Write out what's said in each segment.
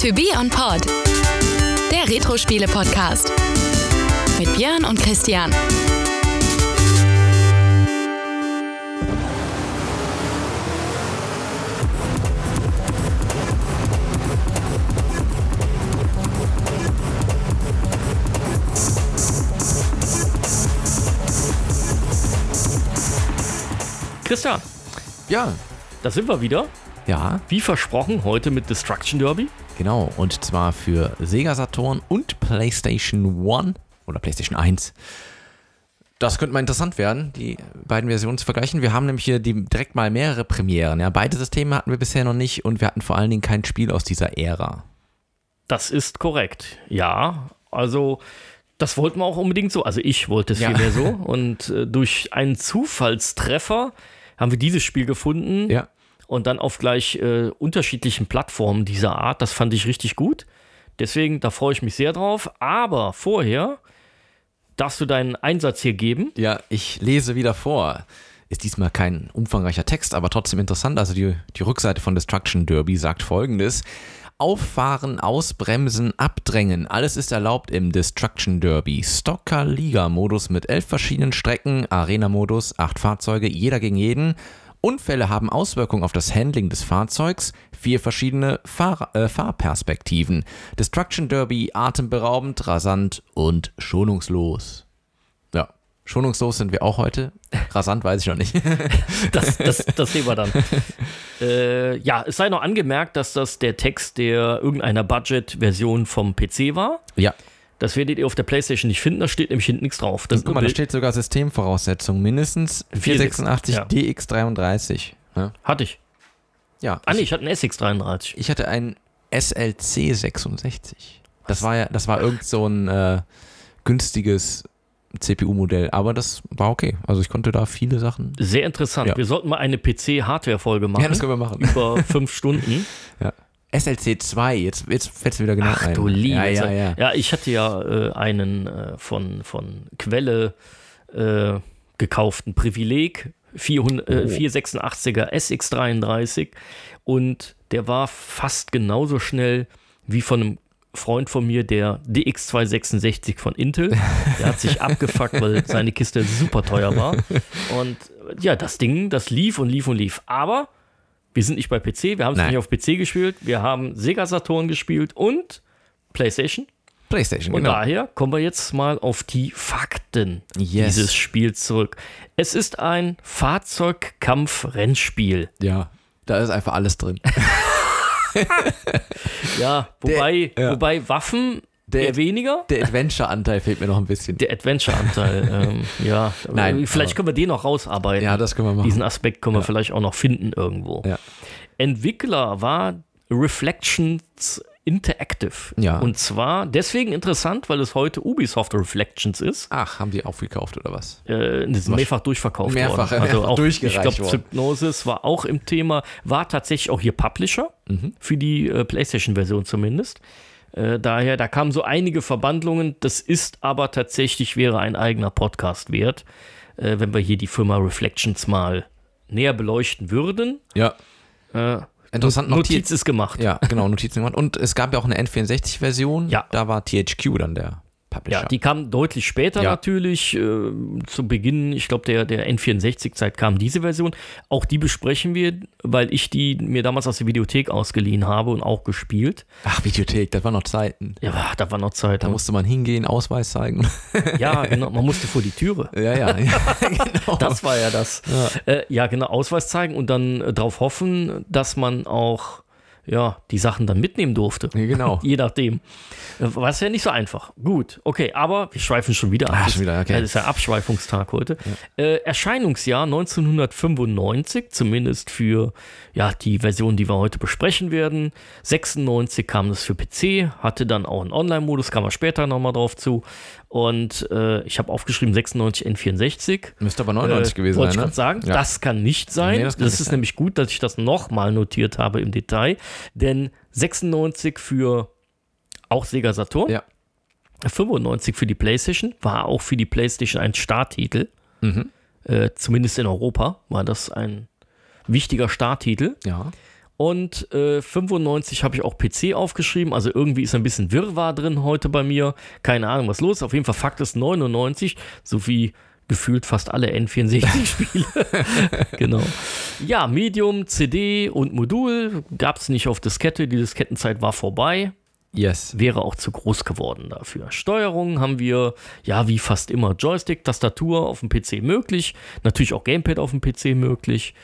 To Be On Pod, der Retro-Spiele-Podcast. Mit Björn und Christian. Christian, Ja, da sind wir wieder. ja, Wie versprochen, heute mit Destruction Derby. Genau. Und zwar für Sega Saturn und PlayStation 1 oder PlayStation 1. Das könnte mal interessant werden, die beiden Versionen zu vergleichen. Wir haben nämlich hier die, direkt mal mehrere Premieren. Ja, beide Systeme hatten wir bisher noch nicht und wir hatten vor allen Dingen kein Spiel aus dieser Ära. Das ist korrekt. Ja, also das wollten wir auch unbedingt so. Also ich wollte es Ja. vielmehr so. Und äh, durch einen Zufallstreffer haben wir dieses Spiel gefunden. Ja. Und dann auf gleich äh, unterschiedlichen Plattformen dieser Art. Das fand ich richtig gut. Deswegen, da freue ich mich sehr drauf. Aber vorher darfst du deinen Einsatz hier geben. Ja, ich lese wieder vor. Ist diesmal kein umfangreicher Text, aber trotzdem interessant. Also die, die Rückseite von Destruction Derby sagt folgendes. Auffahren, ausbremsen, abdrängen. Alles ist erlaubt im Destruction Derby. Stocker Liga-Modus mit elf verschiedenen Strecken, Arena-Modus, acht Fahrzeuge, jeder gegen jeden. Unfälle haben Auswirkungen auf das Handling des Fahrzeugs, vier verschiedene Fahr äh, Fahrperspektiven. Destruction Derby atemberaubend, rasant und schonungslos. Ja, schonungslos sind wir auch heute. Rasant weiß ich noch nicht. Das, das, das sehen wir dann. äh, ja, es sei noch angemerkt, dass das der Text der irgendeiner Budget-Version vom PC war. ja, Das werdet ihr auf der PlayStation nicht finden, da steht nämlich hinten nichts drauf. Das guck mal, da steht sogar Systemvoraussetzung. Mindestens 486 Ja. DX33. Ja, Hatte ich. ja Ah, nee, ich hatte einen SX33. ich hatte ein SLC 66. Das war ja, das war irgend so ein äh, günstiges CPU-Modell, aber das war okay. Also ich konnte da viele Sachen. Sehr interessant. Ja. Wir sollten mal eine PC-Hardware-Folge machen. Ja, das können wir machen. über fünf Stunden. SLC 2, jetzt, jetzt fällt es wieder genau Ach ein. du liebe Ja, ja, ja. ja, ich hatte ja äh, einen äh, von, von Quelle äh, gekauften Privileg, 400, äh, Oh. 486er SX33 und der war fast genauso schnell wie von einem Freund von mir, der DX266 von Intel. Der hat sich abgefuckt, weil seine Kiste super teuer war. Und äh, ja, das Ding, das lief und lief und lief. Aber wir sind nicht bei PC, wir haben es nicht auf PC gespielt, wir haben Sega Saturn gespielt und PlayStation. PlayStation, Und genau. daher kommen wir jetzt mal auf die Fakten Yes. dieses Spiels zurück. Es ist ein Fahrzeugkampf-Rennspiel. Ja, da ist einfach alles drin. Ja, wobei, ja. wobei Waffen Der- eher weniger. Der Adventure-Anteil fehlt mir noch ein bisschen. Der Adventure-Anteil, ähm, ja. Nein, vielleicht können wir den noch rausarbeiten. Ja, das können wir machen. Diesen Aspekt können wir vielleicht auch noch finden irgendwo. Ja. Entwickler war Reflections Interactive. Ja. Und zwar deswegen interessant, weil es heute Ubisoft Reflections ist. Ach, haben die aufgekauft oder was? Äh, das ist mehrfach durchverkauft Mehrfach, worden. Also mehrfach auch, durchgereicht Ich glaube. Psygnosis war auch im Thema, war tatsächlich auch hier Publisher, Mhm. für die äh, PlayStation-Version zumindest. Äh, daher, da kamen so einige Verbandlungen. Das ist aber tatsächlich, wäre ein eigener Podcast wert, äh, wenn wir hier die Firma Reflections mal näher beleuchten würden. Ja. Äh, Interessant noch Notiz ist gemacht. Ja, genau, Notizen gemacht. Und es gab ja auch eine N64-Version. Ja. Da war THQ dann der Publisher. Ja, die kam deutlich später Ja. natürlich. Äh, zu Beginn, ich glaube, der, der N64-Zeit kam diese Version. Auch die besprechen wir, weil ich die mir damals aus der Videothek ausgeliehen habe und auch gespielt. Ach, Videothek, das waren noch Zeiten. Ja, da war noch Zeit. Da musste man hingehen, Ausweis zeigen. ja, genau. Man musste vor die Türe. ja, ja, ja, genau. Das war ja das. Ja, äh, ja genau, Ausweis zeigen und dann äh, darauf hoffen, dass man auch ja, die Sachen dann mitnehmen durfte. Ja, genau. Je nachdem. War es ja nicht so einfach. Gut, okay, aber wir schweifen schon wieder ab. Ah, schon wieder, okay. Das ist ja Abschweifungstag heute. Äh, Erscheinungsjahr 1995, zumindest für ja, die Version, die wir heute besprechen werden. 96 kam das für PC, hatte dann auch einen Online-Modus, kam wir später nochmal drauf zu. Und äh, ich habe aufgeschrieben 96 N64. Müsste aber 99 Äh, gewesen Wollte ich sein, gerade ne? sagen, Ja. das kann nicht sein. Nee, das das nicht ist sein. nämlich gut, dass ich das nochmal notiert habe im Detail. Denn 96 für auch Sega Saturn, Ja. 95 für die PlayStation, war auch für die PlayStation ein Starttitel. Mhm. Äh, zumindest in Europa war das ein wichtiger Starttitel. Ja. Und äh, 95 habe ich auch PC aufgeschrieben. Also irgendwie ist ein bisschen Wirrwarr drin heute bei mir. Keine Ahnung, was los ist. Auf jeden Fall Fakt ist 99, so wie gefühlt fast alle N64-Spiele. genau. Ja, Medium, CD und Modul gab es nicht auf Diskette. Die Diskettenzeit war vorbei. Yes. Wäre auch zu groß geworden dafür. Steuerung haben wir, ja, wie fast immer, Joystick, Tastatur auf dem PC möglich. Natürlich auch Gamepad auf dem PC möglich.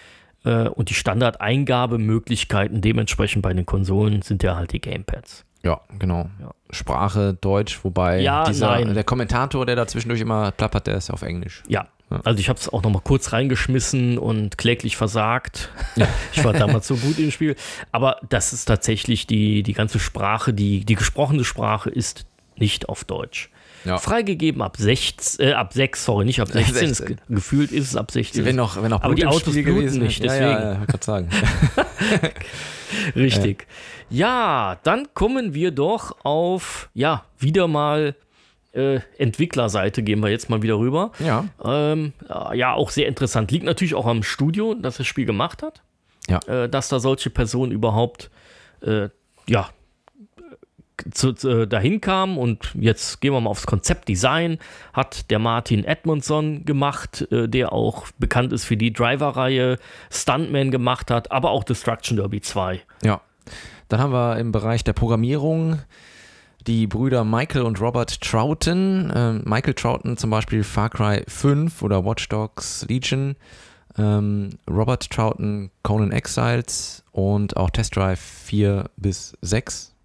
Äh, und die Standardeingabemöglichkeiten dementsprechend bei den Konsolen sind ja halt die Gamepads. Ja, genau. Ja. Sprache Deutsch, wobei Ja, dieser, nein. der Kommentator, der da zwischendurch immer plappert, der ist auf Englisch. Ja. Ja. Also ich habe es auch noch mal kurz reingeschmissen und kläglich versagt. Ich war damals so gut im Spiel. Aber das ist tatsächlich die, die ganze Sprache, die, die gesprochene Sprache ist nicht auf Deutsch. Ja. Freigegeben ab 6, äh, ab 6, sorry, nicht ab 16. 16. Es, ge- gefühlt ist es ab 16. Wenn noch, wenn noch Aber die Autos Spiel bluten gewesen nicht, Ja, deswegen. ja, ja, gerade sagen. Richtig. Ja, dann kommen wir doch auf, ja, wieder mal äh, Entwicklerseite, gehen wir jetzt mal wieder rüber. ja. Ähm, ja, auch sehr interessant. Liegt natürlich auch am Studio, das das Spiel gemacht hat. Ja. Äh, dass da solche Personen überhaupt, äh, ja, zu, zu, dahin kamen und jetzt gehen wir mal aufs Konzeptdesign, hat der Martin Edmondson gemacht, äh, der auch bekannt ist für die Driver-Reihe, Stuntman gemacht hat, aber auch Destruction Derby 2. Ja. Dann haben wir im Bereich der Programmierung die Brüder Michael und Robert Troughton. Ähm, Michael Troughton zum Beispiel Far Cry 5 oder Watch Dogs Legion. Ähm, Robert Troughton Conan Exiles und auch Test Drive 4 bis 6.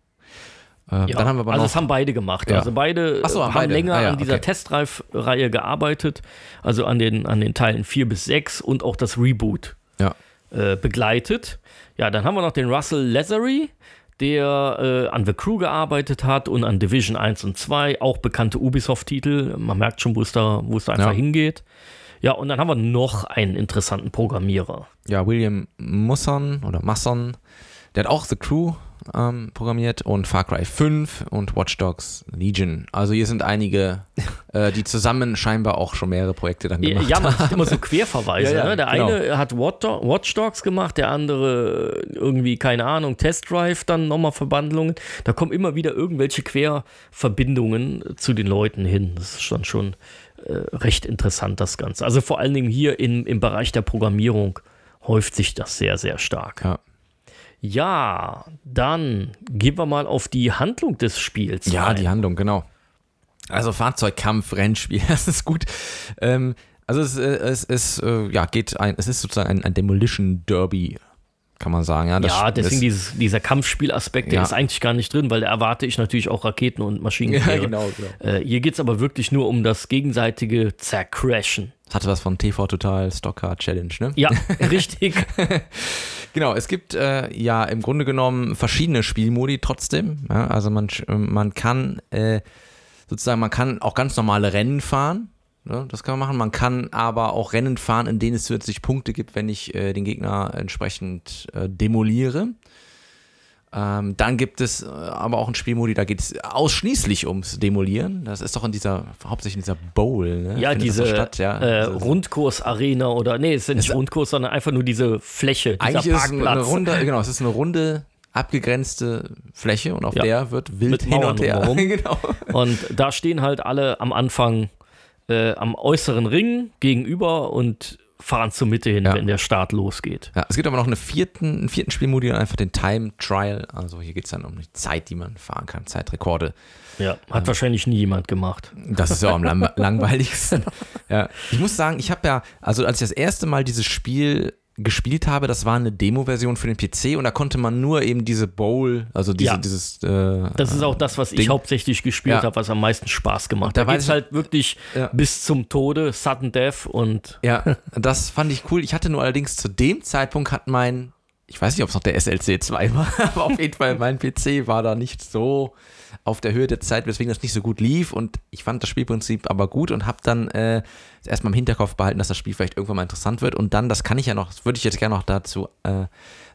Ähm, Ja, Dann haben wir aber also das haben beide gemacht. Ja. Also beide Ach so, äh, haben haben beide. länger Ah ja, an dieser okay. Testdrive-Reihe gearbeitet, also an den, an den Teilen 4 bis 6 und auch das Reboot äh, begleitet. Ja, dann haben wir noch den Russell Leathery, der äh, an The Crew gearbeitet hat und an Division 1 und 2, auch bekannte Ubisoft-Titel. Man merkt schon, wo es da, wo es da einfach Ja. hingeht. Ja, und dann haben wir noch einen interessanten Programmierer. ja, William Musson oder Masson, der hat auch The Crew ähm, programmiert und Far Cry 5 und Watch Dogs Legion. Also hier sind einige, äh, die zusammen scheinbar auch schon mehrere Projekte dann gemacht ja, man haben. sieht immer so Querverweise. Ja, ja, ne? Der genau. eine hat Watch Do- Watch Dogs gemacht, der andere irgendwie, keine Ahnung, Test Drive, dann nochmal Verbandlungen. Da kommen immer wieder irgendwelche Querverbindungen zu den Leuten hin. Das ist dann schon äh, recht interessant, das Ganze. Also vor allen Dingen hier in, im Bereich der Programmierung häuft sich das sehr, sehr stark. Ja. Ja, dann gehen wir mal auf die Handlung des Spiels. Ja, ein. die Handlung, genau. Also Fahrzeugkampf, Rennspiel, das ist gut. Ähm, also es, äh, es, es äh, ja, geht ein, es ist sozusagen ein, ein Demolition Derby, kann man sagen. Ja, das, ja, deswegen das, dieses, dieser Kampfspielaspekt, der Ja. ist eigentlich gar nicht drin, weil da erwarte ich natürlich auch Raketen und Maschinengewehre. Ja, genau, genau. Äh, hier geht es aber wirklich nur um das gegenseitige Zercrashen. Hatte was von TV Total Stocker Challenge, ne? Ja, richtig. Genau, es gibt äh, ja im Grunde genommen verschiedene Spielmodi trotzdem. Ja, also man, man kann äh, sozusagen, man kann auch ganz normale Rennen fahren. Ne, das kann man machen. Man kann aber auch Rennen fahren, in denen es zusätzlich Punkte gibt, wenn ich äh, den Gegner entsprechend äh, demoliere. Ähm, dann gibt es äh, aber auch einen Spielmodi, da geht es ausschließlich ums Demolieren. Das ist doch in dieser, hauptsächlich in dieser Bowl, ne? Ja, Findet diese so statt, ja. äh, Also- Rundkurs-Arena oder, nee, es ist ja nicht Rundkurs, sondern einfach nur diese Fläche, dieser Eigentlich ist es Parkplatz. eine runde, genau, es ist eine runde, abgegrenzte Fläche und auf Ja. der wird wild Mit hin Mauern und her. genau. Und da stehen halt alle am Anfang äh, am äußeren Ring gegenüber und fahren zur Mitte hin, Ja. wenn der Start losgeht. Ja, es gibt aber noch eine vierten, einen vierten Spielmodi, und einfach den Time Trial. Also hier geht es dann um die Zeit, die man fahren kann, Zeitrekorde. Ja, hat wahrscheinlich nie jemand gemacht. Das ist ja auch am lang langweiligsten. Ja. Ich muss sagen, ich habe ja, also als ich das erste Mal dieses Spiel gespielt habe, das war eine Demo-Version für den PC und da konnte man nur eben diese Bowl, also diese, Ja. dieses äh, Das ist auch das, was ich Ding. hauptsächlich gespielt Ja. habe, was am meisten Spaß gemacht Da hat. Da weiß geht es ich- halt wirklich Ja. bis zum Tode, Sudden Death und Ja, das fand ich cool. Ich hatte nur allerdings zu dem Zeitpunkt hat mein, ich weiß nicht, ob es noch der SLC 2 war, aber auf jeden Fall mein PC war da nicht so auf der Höhe der Zeit, weswegen das nicht so gut lief. Und ich fand das Spielprinzip aber gut und habe dann äh, erstmal im Hinterkopf behalten, dass das Spiel vielleicht irgendwann mal interessant wird. Und dann, das kann ich ja noch, das würde ich jetzt gerne noch dazu äh,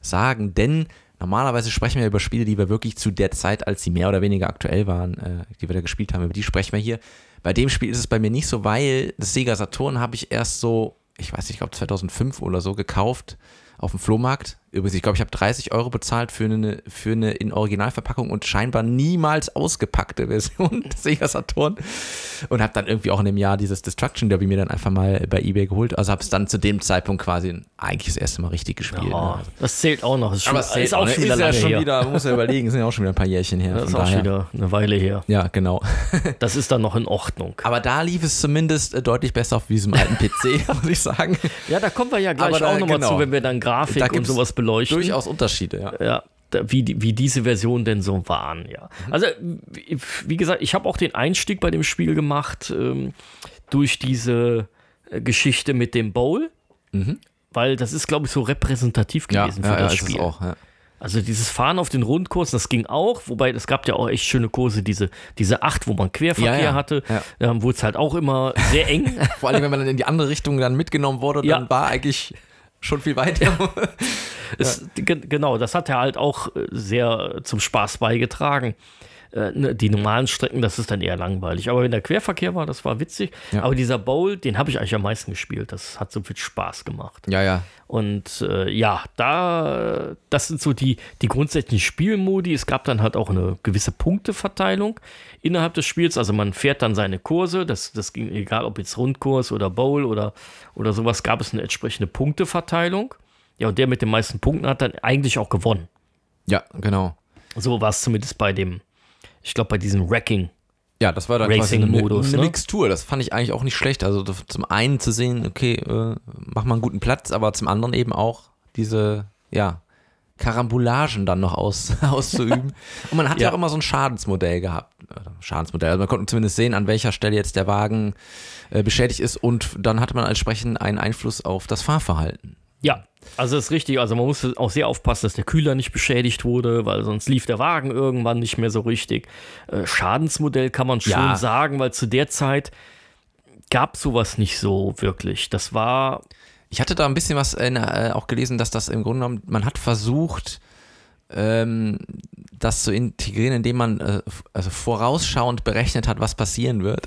sagen, denn normalerweise sprechen wir über Spiele, die wir wirklich zu der Zeit, als sie mehr oder weniger aktuell waren, äh, die wir da gespielt haben, über die sprechen wir hier. Bei dem Spiel ist es bei mir nicht so, weil das Sega Saturn habe ich erst so, ich weiß nicht, ich glaube 2005 oder so gekauft auf dem Flohmarkt Übrigens, ich glaube, ich habe 30 Euro bezahlt für eine, für eine in Originalverpackung und scheinbar niemals ausgepackte Version des Sega Saturn. Und habe dann irgendwie auch in dem Jahr dieses Destruction Derby mir dann einfach mal bei Ebay geholt. Also habe es dann zu dem Zeitpunkt quasi eigentlich das erste Mal richtig gespielt. Ja, ne? das zählt auch noch. Das ist, schon, Aber ist auch ne? schon wieder ist ja schon her. wieder, muss ja überlegen, sind ja auch schon wieder ein paar Jährchen her. das ist auch daher. wieder eine Weile her. Ja, genau. Das ist dann noch in Ordnung. Aber da lief es zumindest äh, deutlich besser auf diesem alten PC, muss ich sagen. Ja, da kommen wir ja gleich Aber auch nochmal genau. zu, wenn wir dann Grafik Da und sowas beleuchten. Durchaus Unterschiede, ja. Ja, wie, wie diese Versionen denn so waren, ja. Mhm. Also, wie, gesagt, ich habe auch den Einstieg bei dem Spiel gemacht ähm, durch diese äh, Geschichte mit dem Bowl. Weil das ist, glaube ich, so repräsentativ Mhm. Ja, gewesen für ja, ja das ist es Spiel. auch. Ja. Also dieses Fahren auf den Rundkurs, das ging auch, wobei es gab ja auch echt schöne Kurse, diese, diese acht, wo man Querverkehr Ja, ja, hatte. ja. Wurde es halt auch immer sehr eng. Vor allem, wenn man dann in die andere Richtung dann mitgenommen wurde, Ja. dann war eigentlich schon viel weiter. Ge- Genau, das hat ja halt auch äh, sehr zum Spaß beigetragen. Äh, ne, Die normalen Strecken, das ist dann eher langweilig. Aber wenn der Querverkehr war, das war witzig. Ja. Aber dieser Bowl, den habe ich eigentlich am meisten gespielt. Das hat so viel Spaß gemacht. Ja, ja. Und äh, ja, da, das sind so die, die grundsätzlichen Spielmodi. Es gab dann halt auch eine gewisse Punkteverteilung innerhalb des Spiels. Also man fährt dann seine Kurse. Das, das ging, egal ob jetzt Rundkurs oder Bowl oder, oder sowas, gab es eine entsprechende Punkteverteilung. Ja, und der mit den meisten Punkten hat dann eigentlich auch gewonnen. Ja, genau. So war es zumindest bei dem, ich glaube, bei diesem Wrecking. Ja, das war dann quasi eine, eine ne? Mixtur. Das fand ich eigentlich auch nicht schlecht. Also zum einen zu sehen, okay, äh, mach mal einen guten Platz, aber zum anderen eben auch diese, ja, Karambulagen dann noch aus, auszuüben. Und man hat ja. Ja. auch immer so ein Schadensmodell gehabt. Schadensmodell. Also man konnte zumindest sehen, an welcher Stelle jetzt der Wagen äh, beschädigt ist und dann hatte man entsprechend einen Einfluss auf das Fahrverhalten. Ja, also das ist richtig. Also man musste auch sehr aufpassen, dass der Kühler nicht beschädigt wurde, weil sonst lief der Wagen irgendwann nicht mehr so richtig. Äh, Schadensmodell kann man schon Ja. sagen, weil zu der Zeit gab sowas nicht so wirklich. Das war Ich hatte da ein bisschen was in, äh, auch gelesen, dass das im Grunde genommen, man hat versucht, ähm, das zu integrieren, indem man äh, also vorausschauend berechnet hat, was passieren wird.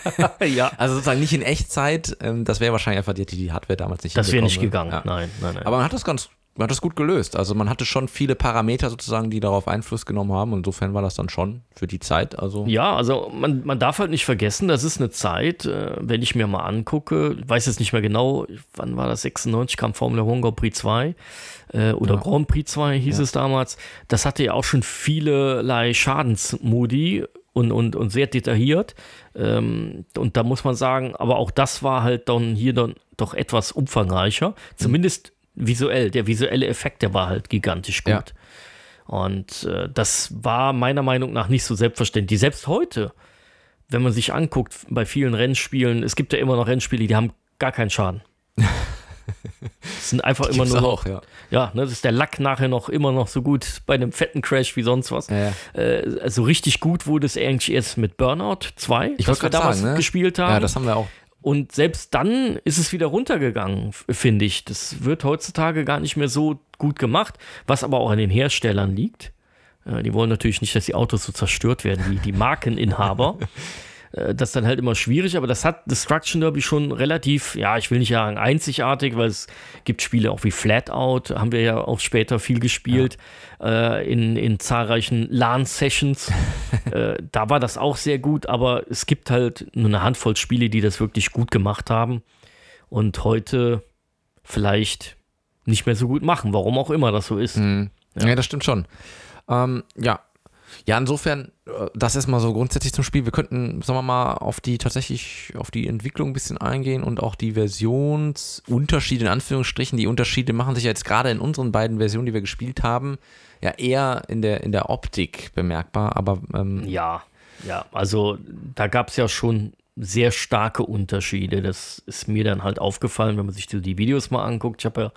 ja, Also sozusagen nicht in Echtzeit. Ähm, das wäre wahrscheinlich einfach die, die Hardware damals nicht das wäre nicht hinbekommen, gegangen. Ja. Nein, nein, nein. Aber man hat das ganz, man hat das gut gelöst. Also man hatte schon viele Parameter sozusagen, die darauf Einfluss genommen haben. Insofern war das dann schon für die Zeit. Also Ja, also man, man darf halt nicht vergessen, das ist eine Zeit, äh, wenn ich mir mal angucke, ich weiß jetzt nicht mehr genau, wann war das, 96 kam Formula One Grand Prix 2 äh, oder Ja. Grand Prix 2 hieß es damals, das hatte ja auch schon vielerlei Schadensmodi und, und, und sehr detailliert ähm, und da muss man sagen, aber auch das war halt dann hier dann doch etwas umfangreicher, zumindest visuell, der visuelle Effekt, der war halt gigantisch gut. Ja. Und äh, das war meiner Meinung nach nicht so selbstverständlich. Selbst heute, wenn man sich anguckt, bei vielen Rennspielen, es gibt ja immer noch Rennspiele, die haben gar keinen Schaden. Es sind einfach immer Gibt's nur noch, auch, ja. ja, ne, das ist der Lack nachher noch immer noch so gut bei einem fetten Crash wie sonst was. Ja, ja. Äh, also richtig gut wurde es eigentlich erst mit Burnout 2, Ich wollte wir gerade damals sagen, ne? gespielt haben. Ja, das haben wir auch. Und selbst dann ist es wieder runtergegangen, finde ich. Das wird heutzutage gar nicht mehr so gut gemacht, was aber auch an den Herstellern liegt. Äh, Die wollen natürlich nicht, dass die Autos so zerstört werden, die, die Markeninhaber. Äh, Das ist dann halt immer schwierig, aber das hat Destruction Derby schon relativ, ja, ich will nicht sagen einzigartig, weil es gibt Spiele auch wie Flatout, haben wir ja auch später viel gespielt, äh, in, in zahlreichen LAN-Sessions. äh, da war das auch sehr gut, aber es gibt halt nur eine Handvoll Spiele, die das wirklich gut gemacht haben und heute vielleicht nicht mehr so gut machen, warum auch immer das so ist. Mhm. Ja. das stimmt schon. Ähm, ja. Ja, insofern, äh, das ist mal so grundsätzlich zum Spiel. Wir könnten, sagen wir mal, auf die tatsächlich, auf die Entwicklung ein bisschen eingehen und auch die Versionsunterschiede, in Anführungsstrichen, die Unterschiede machen sich ja jetzt gerade in unseren beiden Versionen, die wir gespielt haben, ja eher in der, in der Optik bemerkbar, aber ähm, Ja, ja, also da gab es ja schon sehr starke Unterschiede. Das ist mir dann halt aufgefallen, wenn man sich die Videos mal anguckt. Ich habe ja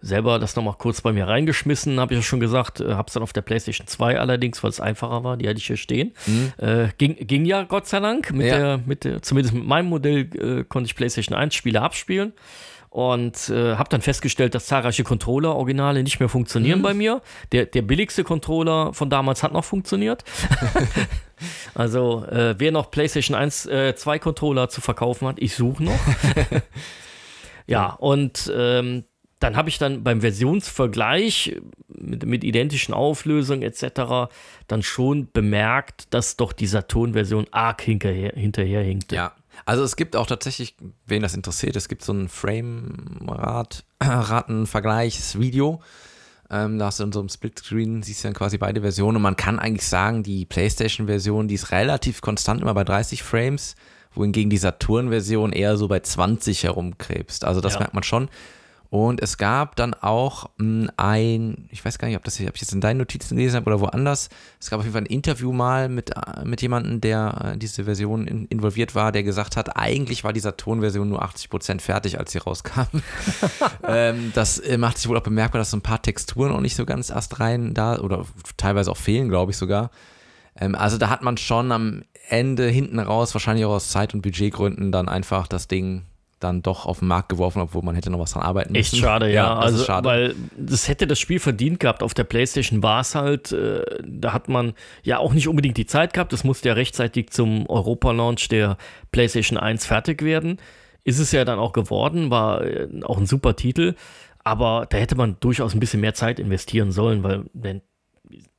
selber das nochmal kurz bei mir reingeschmissen, habe ich ja schon gesagt. Äh, habe es dann auf der PlayStation 2 allerdings, weil es einfacher war, die hatte ich hier stehen. Äh, ging, ging ja Gott sei Dank. Mit Mhm. Ja. der, mit der, zumindest mit meinem Modell äh, konnte ich PlayStation 1 Spiele abspielen. Und äh, habe dann festgestellt, dass zahlreiche Controller-Originale nicht mehr Mhm. funktionieren bei mir. Der, der billigste Controller von damals hat noch funktioniert. Also, äh, wer noch PlayStation 1, äh, 2 Controller zu verkaufen hat, ich suche noch. ja, und ähm, dann habe ich dann beim Versionsvergleich mit, mit identischen Auflösungen etc. dann schon bemerkt, dass doch die Saturn-Version arg hinterher, hinterherhinkte. Ja. Also es gibt auch tatsächlich, wen das interessiert, es gibt so ein Frame-Raten-Vergleichsvideo. Ähm, da hast du in so einem Splitscreen, siehst du dann quasi beide Versionen und man kann eigentlich sagen, die PlayStation-Version, die ist relativ konstant immer bei 30 Frames, wohingegen die Saturn-Version eher so bei 20 herumkrebst. Also das Ja. merkt man schon. Und es gab dann auch mh, ein, ich weiß gar nicht, ob, das, ob ich jetzt in deinen Notizen gelesen habe oder woanders, es gab auf jeden Fall ein Interview mal mit, äh, mit jemandem, der äh, diese Version in, involviert war, der gesagt hat, eigentlich war die Saturn-Version nur 80% fertig, als sie rauskam. ähm, das äh, macht sich wohl auch bemerkbar, dass so ein paar Texturen auch nicht so ganz astrein da oder teilweise auch fehlen, glaube ich sogar. Ähm, also da hat man schon am Ende hinten raus, wahrscheinlich auch aus Zeit- und Budgetgründen, dann einfach das Ding dann doch auf den Markt geworfen, obwohl man hätte noch was dran arbeiten müssen. Echt schade, ja. das also, schade. weil das hätte das Spiel verdient gehabt. Auf der PlayStation war es halt, äh, da hat man ja auch nicht unbedingt die Zeit gehabt. Das musste ja rechtzeitig zum Europa-Launch der PlayStation 1 fertig werden. Ist es ja dann auch geworden, war äh, auch ein super Titel. Aber da hätte man durchaus ein bisschen mehr Zeit investieren sollen, weil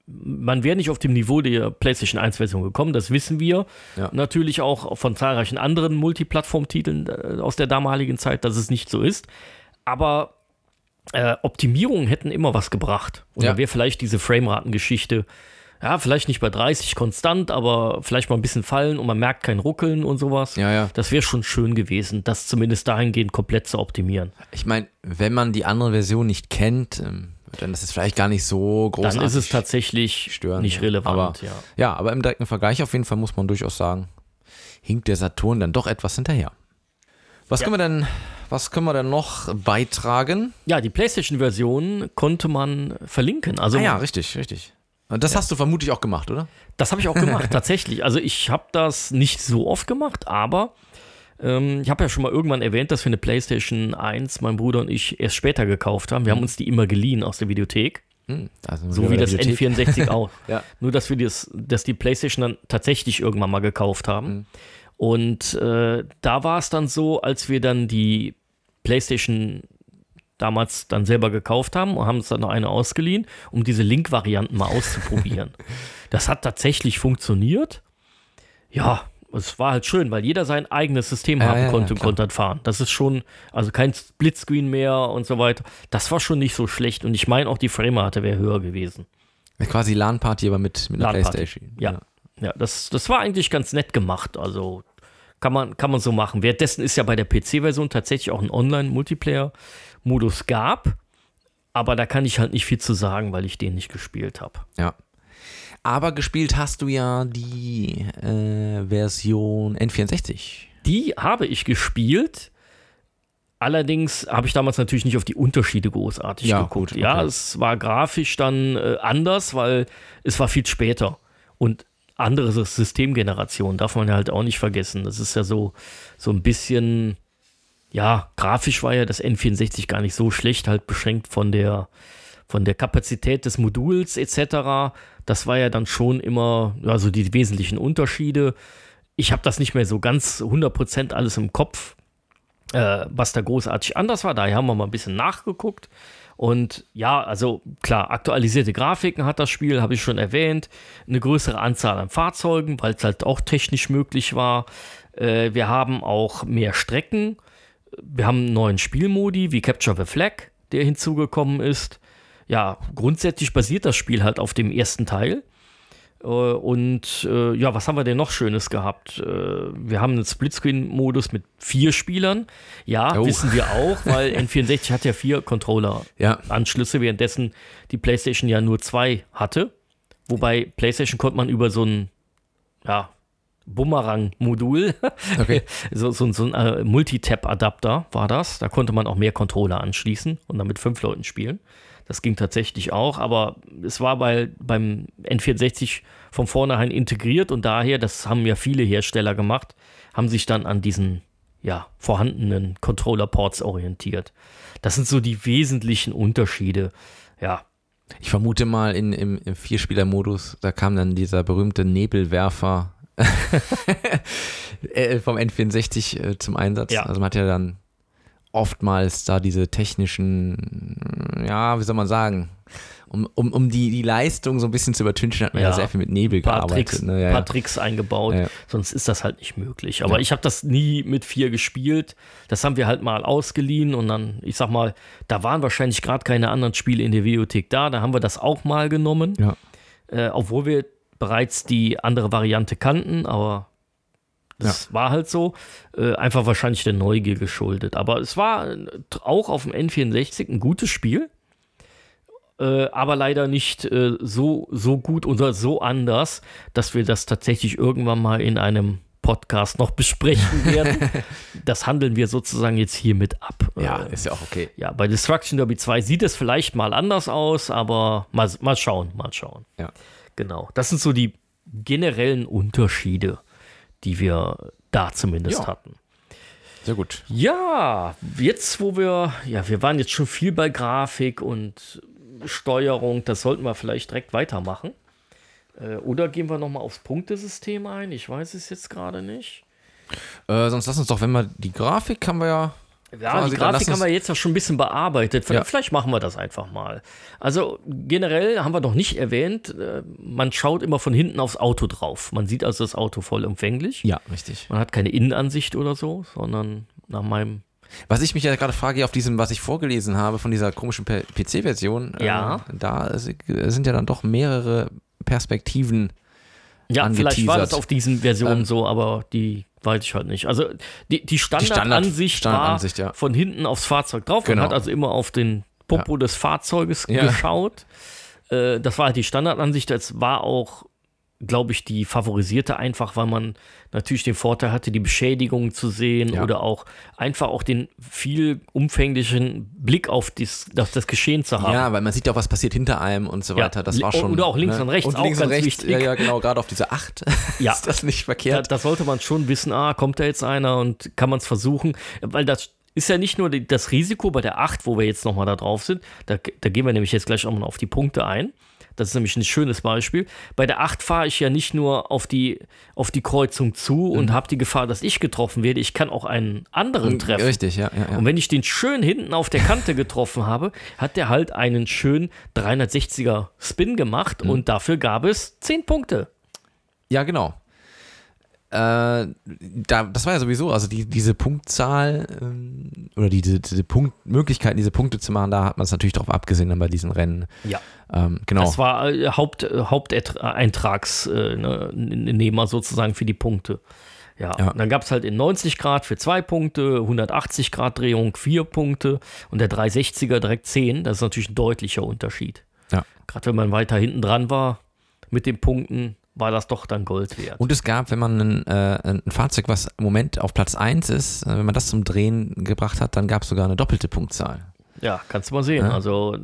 man wäre nicht auf dem Niveau der PlayStation 1-Version gekommen, das wissen wir. Ja. Natürlich auch von zahlreichen anderen Multiplattform-Titeln äh, aus der damaligen Zeit, dass es nicht so ist. Aber äh, Optimierungen hätten immer was gebracht. Und Ja. da wäre vielleicht diese Frameraten-Geschichte, ja, vielleicht nicht bei 30 konstant, aber vielleicht mal ein bisschen fallen und man merkt kein Ruckeln und sowas. Ja, ja. Das wäre schon schön gewesen, das zumindest dahingehend komplett zu optimieren. Ich meine, wenn man die andere Version nicht kennt, ähm, dann ist es vielleicht gar nicht so großartig. Dann ist es tatsächlich störend, nicht ja. relevant. Aber, ja. ja, aber im direkten Vergleich auf jeden Fall muss man durchaus sagen, hinkt der Saturn dann doch etwas hinterher. Was Ja. können wir denn, was können wir denn noch beitragen? ja, die PlayStation-Version konnte man verlinken. Also ah ja, richtig, richtig. Und das hast du vermutlich auch gemacht, oder? Das habe ich auch gemacht, tatsächlich. Also ich habe das nicht so oft gemacht, aber ähm, ich habe ja schon mal irgendwann erwähnt, dass wir eine PlayStation 1, mein Bruder und ich, erst später gekauft haben. Wir haben uns die immer geliehen aus der Videothek. Wir So wie das Bibliothek. N64 auch. Ja. Nur, dass wir das, dass die PlayStation dann tatsächlich irgendwann mal gekauft haben. Mhm. Und äh, da war es dann so, als wir dann die PlayStation damals dann selber gekauft haben und haben uns dann noch eine ausgeliehen, um diese Link-Varianten mal auszuprobieren. das hat tatsächlich funktioniert. Ja, es war halt schön, weil jeder sein eigenes System Ja, haben ja, ja, konnte und klar. konnte halt fahren. Das ist schon, also kein Splitscreen mehr und so weiter. Das war schon nicht so schlecht und ich meine auch die Framerate wäre höher gewesen. Quasi LAN-Party, aber mit, mit einer. Playstation. Ja, ja, das, das war eigentlich ganz nett gemacht. Also kann man, kann man so machen. Währenddessen ist ja bei der PC-Version tatsächlich auch ein Online-Multiplayer-Modus gab. Aber da kann ich halt nicht viel zu sagen, weil ich den nicht gespielt habe. Ja. Aber gespielt hast du ja die äh, Version N64. Die habe ich gespielt. Allerdings habe ich damals natürlich nicht auf die Unterschiede großartig Ja, geguckt. gut, Ja, okay. es war grafisch dann äh, anders, weil es war viel später. Und andere Systemgeneration darf man ja halt auch nicht vergessen. Das ist ja so, so ein bisschen, ja, grafisch war ja das N64 gar nicht so schlecht, halt beschränkt von der, von der Kapazität des Moduls etc. Das war ja dann schon immer, also die wesentlichen Unterschiede. Ich habe das nicht mehr so ganz 100% alles im Kopf, äh, was da großartig anders war. Daher haben wir mal ein bisschen nachgeguckt. Und ja, also klar, aktualisierte Grafiken hat das Spiel, habe ich schon erwähnt. Eine größere Anzahl an Fahrzeugen, weil es halt auch technisch möglich war. Äh, wir haben auch mehr Strecken. Wir haben einen neuen Spielmodi wie Capture the Flag, der hinzugekommen ist. Ja, grundsätzlich basiert das Spiel halt auf dem ersten Teil. Äh, Und äh, ja, was haben wir denn noch Schönes gehabt? Äh, wir haben einen Splitscreen-Modus mit vier Spielern. Ja, Oh. wissen wir auch, weil N64 hat ja vier Controller-Anschlüsse, Ja. währenddessen die PlayStation ja nur zwei hatte. Wobei PlayStation konnte man über so ein ja, Bumerang-Modul, Okay. so, so, so ein äh, Multitap-Adapter war das. Da konnte man auch mehr Controller anschließen und dann mit fünf Leuten spielen. Das ging tatsächlich auch, aber es war bei, beim N64 von vornherein integriert und daher, das haben ja viele Hersteller gemacht, haben sich dann an diesen ja, vorhandenen Controller-Ports orientiert. Das sind so die wesentlichen Unterschiede. Ja, Ich vermute mal, in, im, im Vierspieler-Modus, da kam dann dieser berühmte Nebelwerfer äh, vom N64 äh, zum Einsatz. Ja. Also man hat ja dann oftmals da diese technischen, ja, wie soll man sagen, um, um, um die, die Leistung so ein bisschen zu übertünchen, hat man ja, Ja. sehr viel mit Nebel paar, gearbeitet. Tricks, ne? ja, paar ja. Tricks eingebaut, sonst ist das halt nicht möglich. Aber ich habe das nie mit vier gespielt. Das haben wir halt mal ausgeliehen und dann, ich sag mal, da waren wahrscheinlich gerade keine anderen Spiele in der Videothek da. Da haben wir das auch mal genommen, äh, obwohl wir bereits die andere Variante kannten, aber das war halt so. Äh, einfach wahrscheinlich der Neugier geschuldet. Aber es war äh, auch auf dem N64 ein gutes Spiel. Äh, aber leider nicht äh, so, so gut oder so anders, dass wir das tatsächlich irgendwann mal in einem Podcast noch besprechen werden. das handeln wir sozusagen jetzt hiermit ab. ja, Äh, ist ja auch okay. ja, bei Destruction Derby 2 sieht es vielleicht mal anders aus, aber mal, mal schauen, mal schauen. Ja. Genau. Das sind so die generellen Unterschiede, die wir da zumindest Ja. hatten. Sehr gut. Ja, jetzt wo wir, ja, wir waren jetzt schon viel bei Grafik und Steuerung, das sollten wir vielleicht direkt weitermachen. Äh, oder gehen wir nochmal aufs Punktesystem ein? Ich weiß es jetzt gerade nicht. Äh, sonst lass uns doch, wenn wir die Grafik haben wir ja. Ja, die Grafik haben wir jetzt ja schon ein bisschen bearbeitet. Vielleicht, Ja. machen wir das einfach mal. Also generell haben wir noch nicht erwähnt, äh, man schaut immer von hinten aufs Auto drauf. Man sieht also das Auto vollumfänglich. Ja, richtig. Man hat keine Innenansicht oder so, sondern nach meinem Was ich mich ja gerade frage, auf diesem, was ich vorgelesen habe von dieser komischen PC-Version, Ja. äh, da si- sind ja dann doch mehrere Perspektiven. Ja, vielleicht war das auf diesen Versionen Ähm, so, aber die weiß ich halt nicht. Also die, die Standard- Standardansicht Standardansicht, war ja. von hinten aufs Fahrzeug drauf. Genau. Man hat also immer auf den Popo des Fahrzeuges Ja. geschaut. Äh, das war halt die Standardansicht. Das war auch, glaube ich, die favorisierte einfach, weil man natürlich den Vorteil hatte, die Beschädigungen zu sehen Ja. oder auch einfach auch den viel umfänglichen Blick auf, dies, auf das Geschehen zu haben. Ja, weil man sieht ja auch, was passiert hinter einem und so Ja. weiter. Das war Oder schon. auch links ne? und rechts, Und auch links und ganz rechts, wichtig. ja, ja, genau, gerade auf diese 8 Ja. ist das nicht verkehrt. da sollte man schon wissen, ah, kommt da jetzt einer und kann man es versuchen, weil das ist ja nicht nur das Risiko bei der 8, wo wir jetzt nochmal da drauf sind, da, da gehen wir nämlich jetzt gleich auch mal auf die Punkte ein. Das ist nämlich ein schönes Beispiel. Bei der 8 fahre ich ja nicht nur auf die, auf die Kreuzung zu und habe die Gefahr, dass ich getroffen werde. Ich kann auch einen anderen treffen. Richtig, ja, ja, ja. Und wenn ich den schön hinten auf der Kante getroffen habe, hat der halt einen schönen 360er Spin gemacht Mhm. und dafür gab es 10 Punkte. Ja, genau. Äh, da, das war ja sowieso, also die, diese Punktzahl ähm, oder die, diese, diese Punkt, Möglichkeiten, diese Punkte zu machen, da hat man es natürlich darauf abgesehen dann bei diesen Rennen. Ja. Ähm, genau. Das war äh, Haupt, äh, Haupteintragsnehmer ne, sozusagen für die Punkte. Ja, Ja. und dann gab es halt in 90 Grad für zwei Punkte, 180 Grad Drehung vier Punkte und der 360er direkt 10. Das ist natürlich ein deutlicher Unterschied. Ja. Gerade wenn man weiter hinten dran war mit den Punkten, war das doch dann Gold wert. Und es gab, wenn man ein, äh, ein Fahrzeug, was im Moment auf Platz 1 ist, äh, wenn man das zum Drehen gebracht hat, dann gab es sogar eine doppelte Punktzahl. Ja, kannst du mal sehen. Ja. Also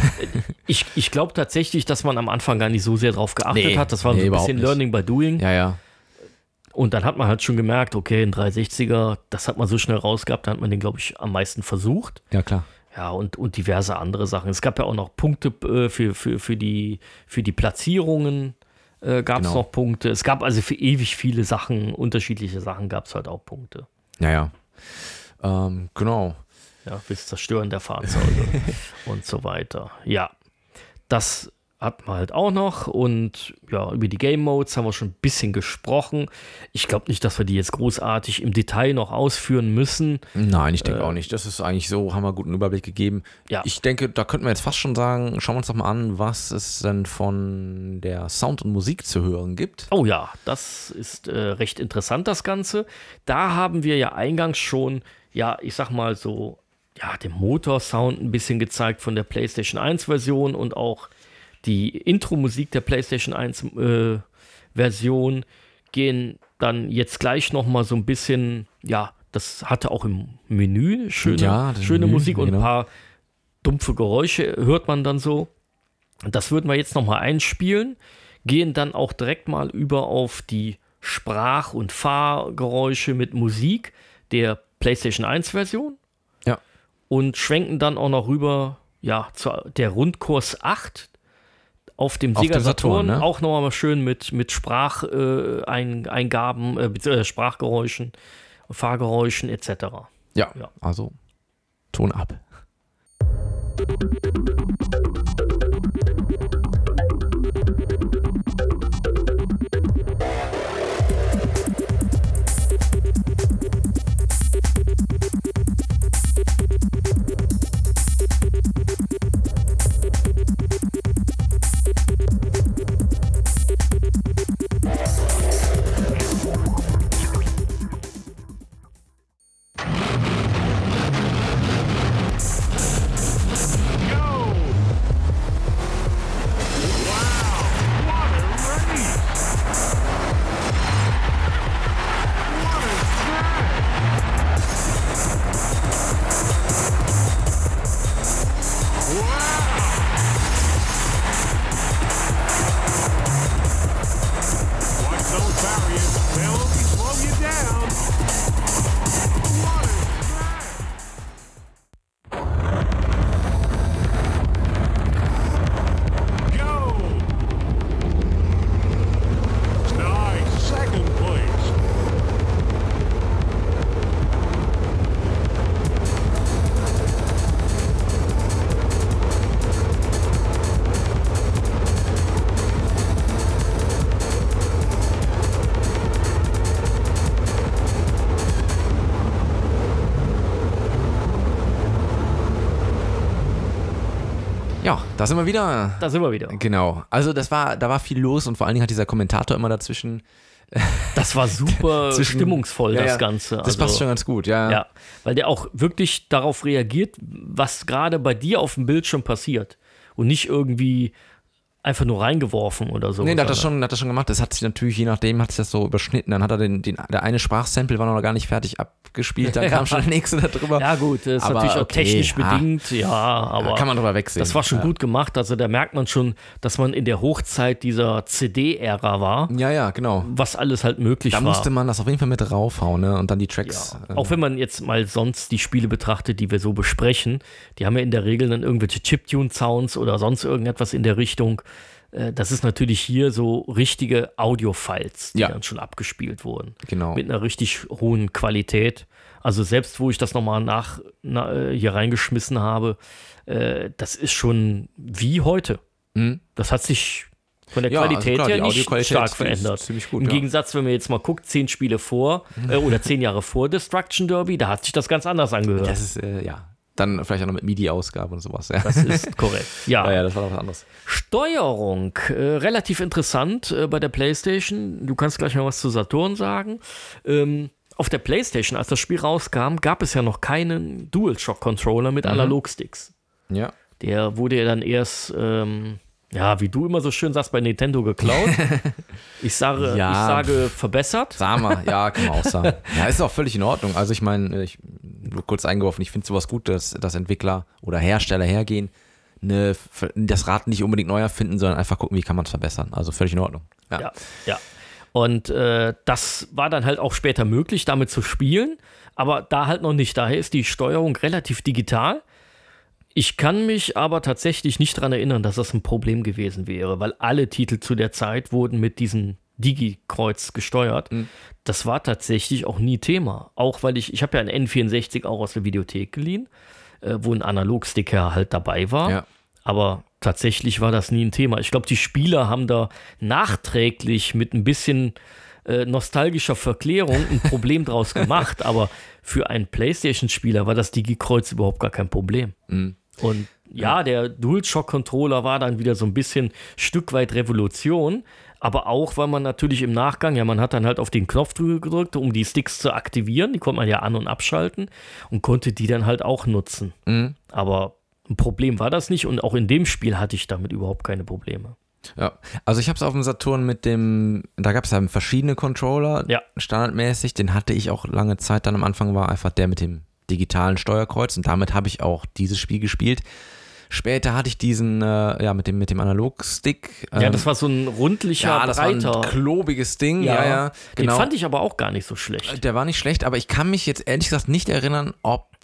ich, ich glaube tatsächlich, dass man am Anfang gar nicht so sehr drauf geachtet Nee, hat. Das war nee, so ein bisschen nicht. Learning by Doing. Ja, ja. Und dann hat man halt schon gemerkt, okay, ein 360er, das hat man so schnell rausgehabt, da hat man den, glaube ich, am meisten versucht. Ja, klar. Ja, und, und diverse andere Sachen. Es gab ja auch noch Punkte äh, für, für, für, die, für die Platzierungen, äh, gab es Genau. noch Punkte. Es gab also für ewig viele Sachen, unterschiedliche Sachen gab es halt auch Punkte. Ja, ja. Ähm, genau. Ja, fürs Zerstören der Fahrzeuge und so weiter. Ja, das hat man halt auch noch und ja, über die Game Modes haben wir schon ein bisschen gesprochen. Ich glaube nicht, dass wir die jetzt großartig im Detail noch ausführen müssen. Nein, ich denke auch nicht. Das ist eigentlich so, haben wir einen guten Überblick gegeben. Äh, Ja. Ich denke, da könnten wir jetzt fast schon sagen, schauen wir uns doch mal an, was es denn von der Sound und Musik zu hören gibt. Oh ja, das ist äh, recht interessant, das Ganze. Da haben wir ja eingangs schon, ja, ich sag mal so, ja, den Motorsound ein bisschen gezeigt von der PlayStation 1 Version und auch die Intro-Musik der PlayStation 1 äh, Version gehen dann jetzt gleich noch mal so ein bisschen, ja, das hatte auch im Menü schöne, Ja, schöne Menü, Musik und ein genau. paar dumpfe Geräusche hört man dann so. Das würden wir jetzt noch mal einspielen, gehen dann auch direkt mal über auf die Sprach- und Fahrgeräusche mit Musik der PlayStation 1 Version Ja. und schwenken dann auch noch rüber ja, zu der Rundkurs 8 auf dem Auf Sega dem Saturn, Saturn, ne? auch nochmal schön mit, mit Spracheingaben, äh, äh, beziehungsweise Sprachgeräuschen, Fahrgeräuschen etc. Ja, Ja. also Ton ab. Da sind wir wieder. Da sind wir wieder. Genau. Also das war, da war viel los und vor allen Dingen hat dieser Kommentator immer dazwischen. Das war super Zwischen- stimmungsvoll, Ja, das. Ganze. Das Also, passt schon ganz gut, ja. Ja, weil der auch wirklich darauf reagiert, was gerade bei dir auf dem Bildschirm passiert. Und nicht irgendwie einfach nur reingeworfen oder so. Nee, der hat das, schon, hat das schon gemacht. Das hat sich natürlich, je nachdem, hat sich das so überschnitten. Dann hat er den, den der eine Sprachsample war noch gar nicht fertig abgespielt, dann kam schon der nächste da drüber. Ja, gut, das ist Aber natürlich auch okay, technisch ah. bedingt, ja, aber. Da kann man drüber wegsehen. das war schon gut gemacht. Also da merkt man schon, dass man in der Hochzeit dieser CD-Ära war, Ja, ja, genau. was alles halt möglich Da war. musste man das auf jeden Fall mit raufhauen, ne? Und dann die Tracks. Ja. äh, Auch wenn man jetzt mal sonst die Spiele betrachtet, die wir so besprechen, die haben ja in der Regel dann irgendwelche Chiptune-Sounds oder sonst irgendetwas in der Richtung. Äh, Das ist natürlich hier so richtige Audio-Files, die Ja. dann schon abgespielt wurden. Genau. Mit einer richtig hohen Qualität. Also selbst wo ich das nochmal nach na, äh, hier reingeschmissen habe, äh, das ist schon wie heute. Mhm. Das hat sich von der Ja, also Qualität klar, her nicht stark verändert. ziemlich gut, Im ja. Gegensatz, wenn man jetzt mal guckt, zehn Spiele vor äh, oder zehn Jahre vor Destruction Derby, da hat sich das ganz anders angehört. Das ist, äh, ja. Dann vielleicht auch noch mit MIDI-Ausgabe und sowas, ja. Das ist korrekt. Ja. ja, ja, das war doch was anderes. Steuerung, äh, relativ interessant äh, bei der PlayStation. Du kannst gleich mal was zu Saturn sagen. Ähm, auf der PlayStation, als das Spiel rauskam, gab es ja noch keinen DualShock-Controller mit Analogsticks. Ja. Der wurde ja dann erst, ähm, ja, wie du immer so schön sagst, bei Nintendo geklaut. Ich sage, Ja. ich sage verbessert. Sag mal, ja, kann man auch sagen. Ja, ist auch völlig in Ordnung. Also ich meine, ich nur kurz eingeworfen, ich finde sowas gut, dass, dass Entwickler oder Hersteller hergehen, ne, das Rad nicht unbedingt neu erfinden, sondern einfach gucken, wie kann man es verbessern. Also völlig in Ordnung. Ja, ja. Und äh, das war dann halt auch später möglich, damit zu spielen, aber da halt noch nicht. Daher ist die Steuerung relativ digital. Ich kann mich aber tatsächlich nicht daran erinnern, dass das ein Problem gewesen wäre, weil alle Titel zu der Zeit wurden mit diesem Digi-Kreuz gesteuert. Das war tatsächlich auch nie Thema. Auch weil ich, ich habe ja ein N64 auch aus der Videothek geliehen, äh, wo ein Analogsticker halt dabei war. Ja. Aber tatsächlich war das nie ein Thema. Ich glaube, die Spieler haben da nachträglich mit ein bisschen äh, nostalgischer Verklärung ein Problem draus gemacht. Aber für einen PlayStation-Spieler war das Digi-Kreuz überhaupt gar kein Problem. Und ja, der DualShock-Controller war dann wieder so ein bisschen Stück weit Revolution. Aber auch, weil man natürlich im Nachgang, ja, man hat dann halt auf den Knopf gedrückt, um die Sticks zu aktivieren. Die konnte man ja an- und abschalten und konnte die dann halt auch nutzen. Aber ein Problem war das nicht und auch in dem Spiel hatte ich damit überhaupt keine Probleme. Ja, also ich habe es auf dem Saturn mit dem, da gab es ja verschiedene Controller, Ja. standardmäßig, den hatte ich auch lange Zeit, dann am Anfang war einfach der mit dem digitalen Steuerkreuz und damit habe ich auch dieses Spiel gespielt. Später hatte ich diesen, äh, ja, mit dem, mit dem Analogstick. ja, ähm, das war so ein rundlicher, ja, das war breiter. ein klobiges Ding, ja, ja, genau. Den fand ich aber auch gar nicht so schlecht. Der war nicht schlecht, aber ich kann mich jetzt ehrlich gesagt nicht erinnern, ob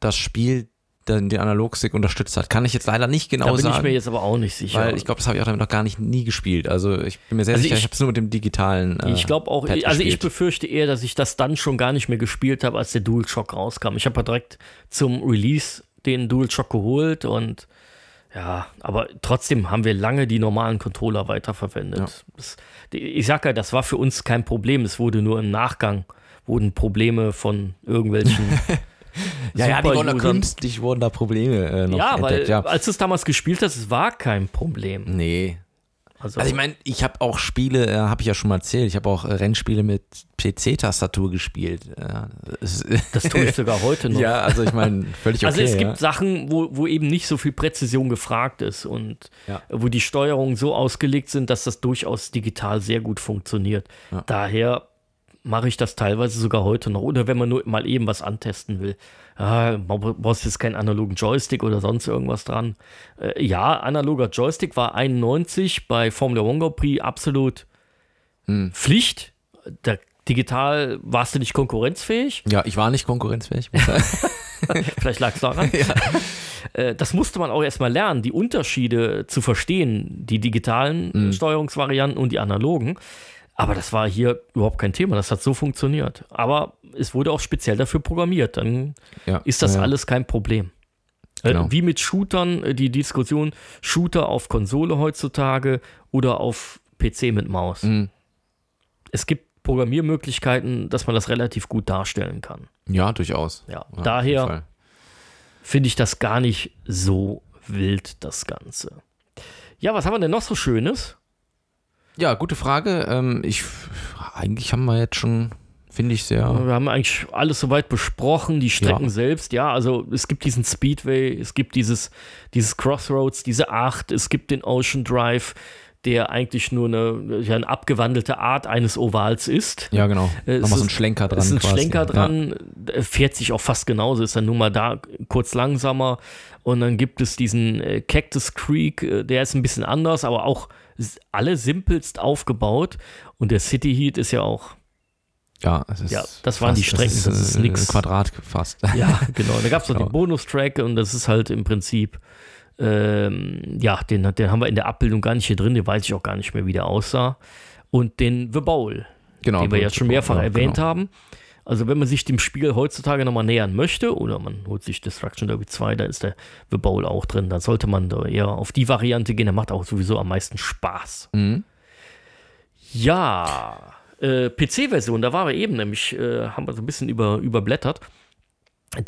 das Spiel den, den Analogstick unterstützt hat. Kann ich jetzt leider nicht genau Da bin sagen. ich mir jetzt aber auch nicht sicher. weil ich glaube, das habe ich auch damit noch gar nicht nie gespielt. Also ich bin mir sehr Also sicher, ich, ich- habe es nur mit dem digitalen. Äh, Ich glaube auch, Pad also ich gespielt. befürchte eher, dass ich das dann schon gar nicht mehr gespielt habe, als der DualShock rauskam. Ich habe ja direkt zum Release den DualShock geholt und ja, aber trotzdem haben wir lange die normalen Controller weiterverwendet. Ja. Das, ich sag ja, das war für uns kein Problem. Es wurde nur im Nachgang wurden Probleme von irgendwelchen ja, ja, die wurden da künstlich, wurden da Probleme äh, noch Ja, weil entdeckt. Ja. als du es damals gespielt hast, es war kein Problem. Nee. Also, Also ich meine, ich habe auch Spiele, äh, habe ich ja schon mal erzählt, ich habe auch äh, Rennspiele mit PC-Tastatur gespielt. Ja, das, das tue ich sogar heute noch. ja, also ich meine, völlig okay. Also es gibt ja. Sachen, wo, wo eben nicht so viel Präzision gefragt ist und Ja. wo die Steuerungen so ausgelegt sind, dass das durchaus digital sehr gut funktioniert. Daher mache ich das teilweise sogar heute noch. Oder wenn man nur mal eben was antesten will. Ja, man brauchst jetzt keinen analogen Joystick oder sonst irgendwas dran. Äh, ja, analoger Joystick war 91 bei Formula One Grand Prix absolut Hm. Pflicht. Da, digital warst du nicht konkurrenzfähig. Ja, ich war nicht konkurrenzfähig. Vielleicht lag es daran. Äh, Das musste man auch erstmal lernen, die Unterschiede zu verstehen, die digitalen äh, Steuerungsvarianten und die analogen. Aber das war hier überhaupt kein Thema. Das hat so funktioniert. Aber es wurde auch speziell dafür programmiert. Dann ja, ist das ja. alles kein Problem. Äh, Genau. Wie mit Shootern, äh, die Diskussion, Shooter auf Konsole heutzutage oder auf PC mit Maus. Mhm. Es gibt Programmiermöglichkeiten, dass man das relativ gut darstellen kann. Ja, durchaus. Ja, Ja, daher finde ich das gar nicht so wild, das Ganze. Ja, was haben wir denn noch so Schönes? Ja, gute Frage. Ähm, ich, eigentlich haben wir jetzt schon, finde ich, sehr. Wir haben eigentlich alles soweit besprochen, die Strecken Ja. selbst. Ja, also es gibt diesen Speedway, es gibt dieses, dieses Crossroads, diese Acht, es gibt den Ocean Drive, der eigentlich nur eine, ja, eine abgewandelte Art eines Ovals ist. Ja, genau. Äh, es Nochmal so ein Schlenker dran. Es ist ein quasi. Schlenker dran, äh, fährt sich auch fast genauso, ist dann nur mal da kurz langsamer. Und dann gibt es diesen äh, Cactus Creek, äh, der ist ein bisschen anders, aber auch alle simpelst aufgebaut. Und der City Heat ist ja auch, Ja, es ist Ja, das waren die Strecken, das ist äh, nix. Ein Quadrat fast. ja, genau. Da gab es noch Genau. den Bonustrack und das ist halt im Prinzip, ähm, ja, den, den haben wir in der Abbildung gar nicht hier drin, den weiß ich auch gar nicht mehr, wie der aussah. Und den The Bowl, genau. den wir jetzt schon mehrfach ja, erwähnt genau. haben. Also wenn man sich dem Spiel heutzutage nochmal nähern möchte, oder man holt sich Destruction Derby 2, da ist der The Bowl auch drin, dann sollte man da eher auf die Variante gehen, der macht auch sowieso am meisten Spaß. Mhm. Ja, äh, PC-Version, da waren wir eben nämlich, äh, haben wir so ein bisschen über, überblättert.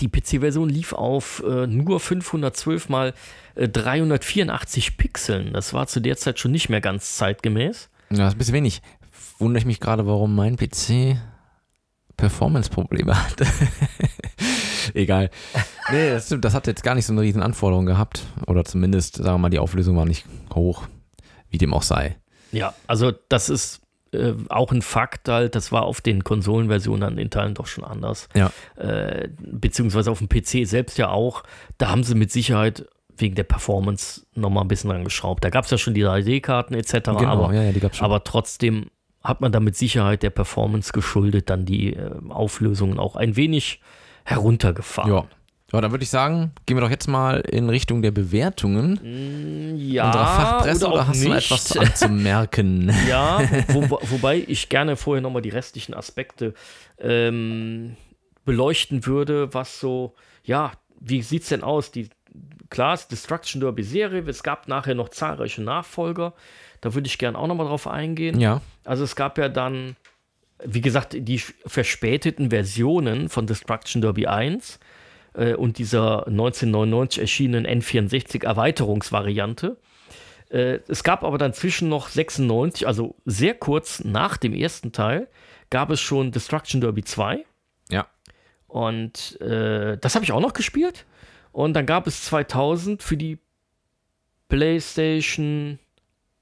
Die PC-Version lief auf äh, nur 512 mal äh, 384 Pixeln. Das war zu der Zeit schon nicht mehr ganz zeitgemäß. Ja, das ist ein bisschen wenig. Wundere ich mich gerade, warum mein PC Performance-Probleme hat. Egal. Nee, das, das hat jetzt gar nicht so eine riesen Anforderung gehabt. Oder zumindest, sagen wir mal, die Auflösung war nicht hoch, wie dem auch sei. Ja, also das ist äh, auch ein Fakt halt, das war auf den Konsolenversionen an den Teilen doch schon anders. Ja. Äh, beziehungsweise auf dem PC selbst ja auch. Da haben sie mit Sicherheit wegen der Performance nochmal ein bisschen dran geschraubt. Da gab es ja schon die 3D-Karten etc., Genau, aber, ja, ja, die gab's schon. aber trotzdem hat man da mit Sicherheit der Performance geschuldet dann die äh, Auflösungen auch ein wenig heruntergefahren. ja. Ja, dann würde ich sagen, gehen wir doch jetzt mal in Richtung der Bewertungen Ja, unserer Fachpresse oder, oder, hast du nicht. etwas anzumerken? Ja, wo, wo- wobei ich gerne vorher nochmal die restlichen Aspekte ähm, beleuchten würde, was so, ja, wie sieht es denn aus? Die, ist Destruction Derby Serie, es gab nachher noch zahlreiche Nachfolger, da würde ich gerne auch nochmal drauf eingehen. ja. Also es gab ja dann, wie gesagt, die verspäteten Versionen von Destruction Derby 1 äh, und dieser 1999 erschienenen N64 Erweiterungsvariante. Äh, es gab aber dann zwischen noch 96, also sehr kurz nach dem ersten Teil, gab es schon Destruction Derby 2. Ja. Und äh, das habe ich auch noch gespielt. Und dann gab es 2000 für die PlayStation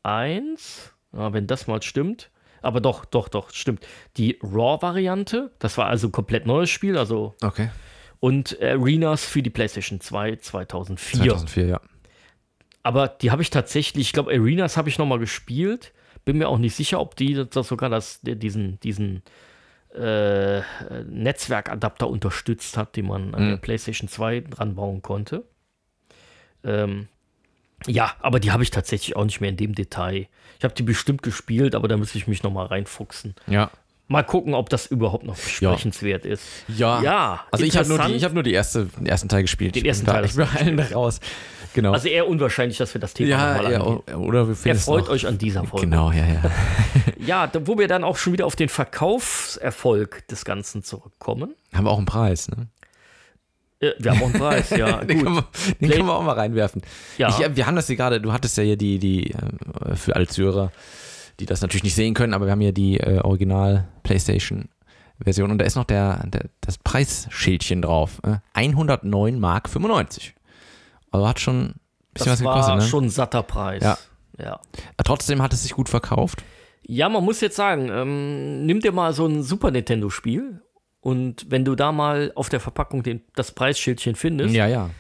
1, ja, wenn das mal stimmt. Aber doch, doch, doch, stimmt. Die Raw-Variante, das war also ein komplett neues Spiel, also Okay. und Arenas für die PlayStation 2 2004. 2004, ja. Aber die habe ich tatsächlich, ich glaube, Arenas habe ich noch mal gespielt. Bin mir auch nicht sicher, ob die das sogar das, diesen, diesen äh, Netzwerkadapter unterstützt hat, den man an der PlayStation 2 dran bauen konnte. Ähm, ja, aber die habe ich tatsächlich auch nicht mehr in dem Detail. Ich habe die bestimmt gespielt, aber da müsste ich mich noch mal reinfuchsen. Ja. Mal gucken, ob das überhaupt noch besprechenswert ist. Ja. Ja, Also ich habe nur, die, ich hab nur die erste, den ersten Teil gespielt. Den ersten Ich bin Teil da- Ich bin allen raus. Genau. Also eher unwahrscheinlich, dass wir das Thema ja, nochmal ja, angehen. oder wir finden noch. euch an dieser Folge. Genau, ja, ja. Ja, da, wo wir dann auch schon wieder auf den Verkaufserfolg des Ganzen zurückkommen. Haben wir auch einen Preis, ne? Äh, wir haben auch einen Preis, ja. Den, können wir, den können wir auch mal reinwerfen. Ja. Ich, wir haben das hier gerade, du hattest ja hier die, die äh, für alle Zuhörer, die das natürlich nicht sehen können, aber wir haben hier die äh, Original PlayStation Version und da ist noch der, der das Preisschildchen drauf. Äh, 109 Mark 95. Also hat schon ein bisschen Das was war gekostet, ne? schon ein satter Preis. Ja. ja. Trotzdem hat es sich gut verkauft. Ja, man muss jetzt sagen, ähm, nimm dir mal so ein Super Nintendo-Spiel und wenn du da mal auf der Verpackung den, das Preisschildchen findest, Ja, ja.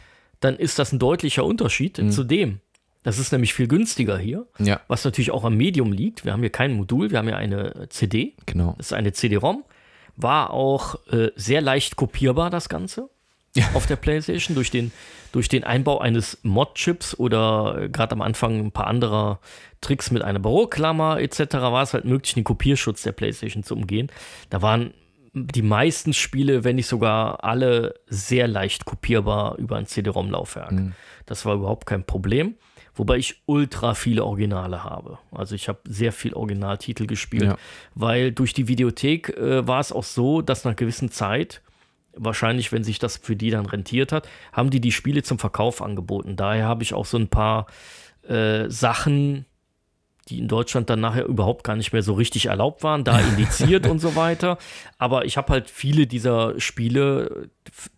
dann ist das ein deutlicher Unterschied Mhm. zu dem. Das ist nämlich viel günstiger hier, Ja, was natürlich auch am Medium liegt. Wir haben hier kein Modul, wir haben hier eine CD. genau. Das ist eine CD-ROM. War auch äh, sehr leicht kopierbar, das Ganze. Auf der PlayStation durch den, durch den Einbau eines Mod-Chips oder äh, gerade am Anfang ein paar anderer Tricks mit einer Büroklammer etc. war es halt möglich, den Kopierschutz der PlayStation zu umgehen. Da waren die meisten Spiele, wenn nicht sogar alle, sehr leicht kopierbar über ein CD-ROM-Laufwerk. Das war überhaupt kein Problem. Wobei ich ultra viele Originale habe. Also ich habe sehr viel Originaltitel gespielt, Ja. weil durch die Videothek äh, war es auch so, dass nach gewissen Zeit, wahrscheinlich wenn sich das für die dann rentiert hat, haben die die Spiele zum Verkauf angeboten. Daher habe ich auch so ein paar äh, Sachen, die in Deutschland dann nachher überhaupt gar nicht mehr so richtig erlaubt waren, da indiziert und so weiter. Aber ich habe halt viele dieser Spiele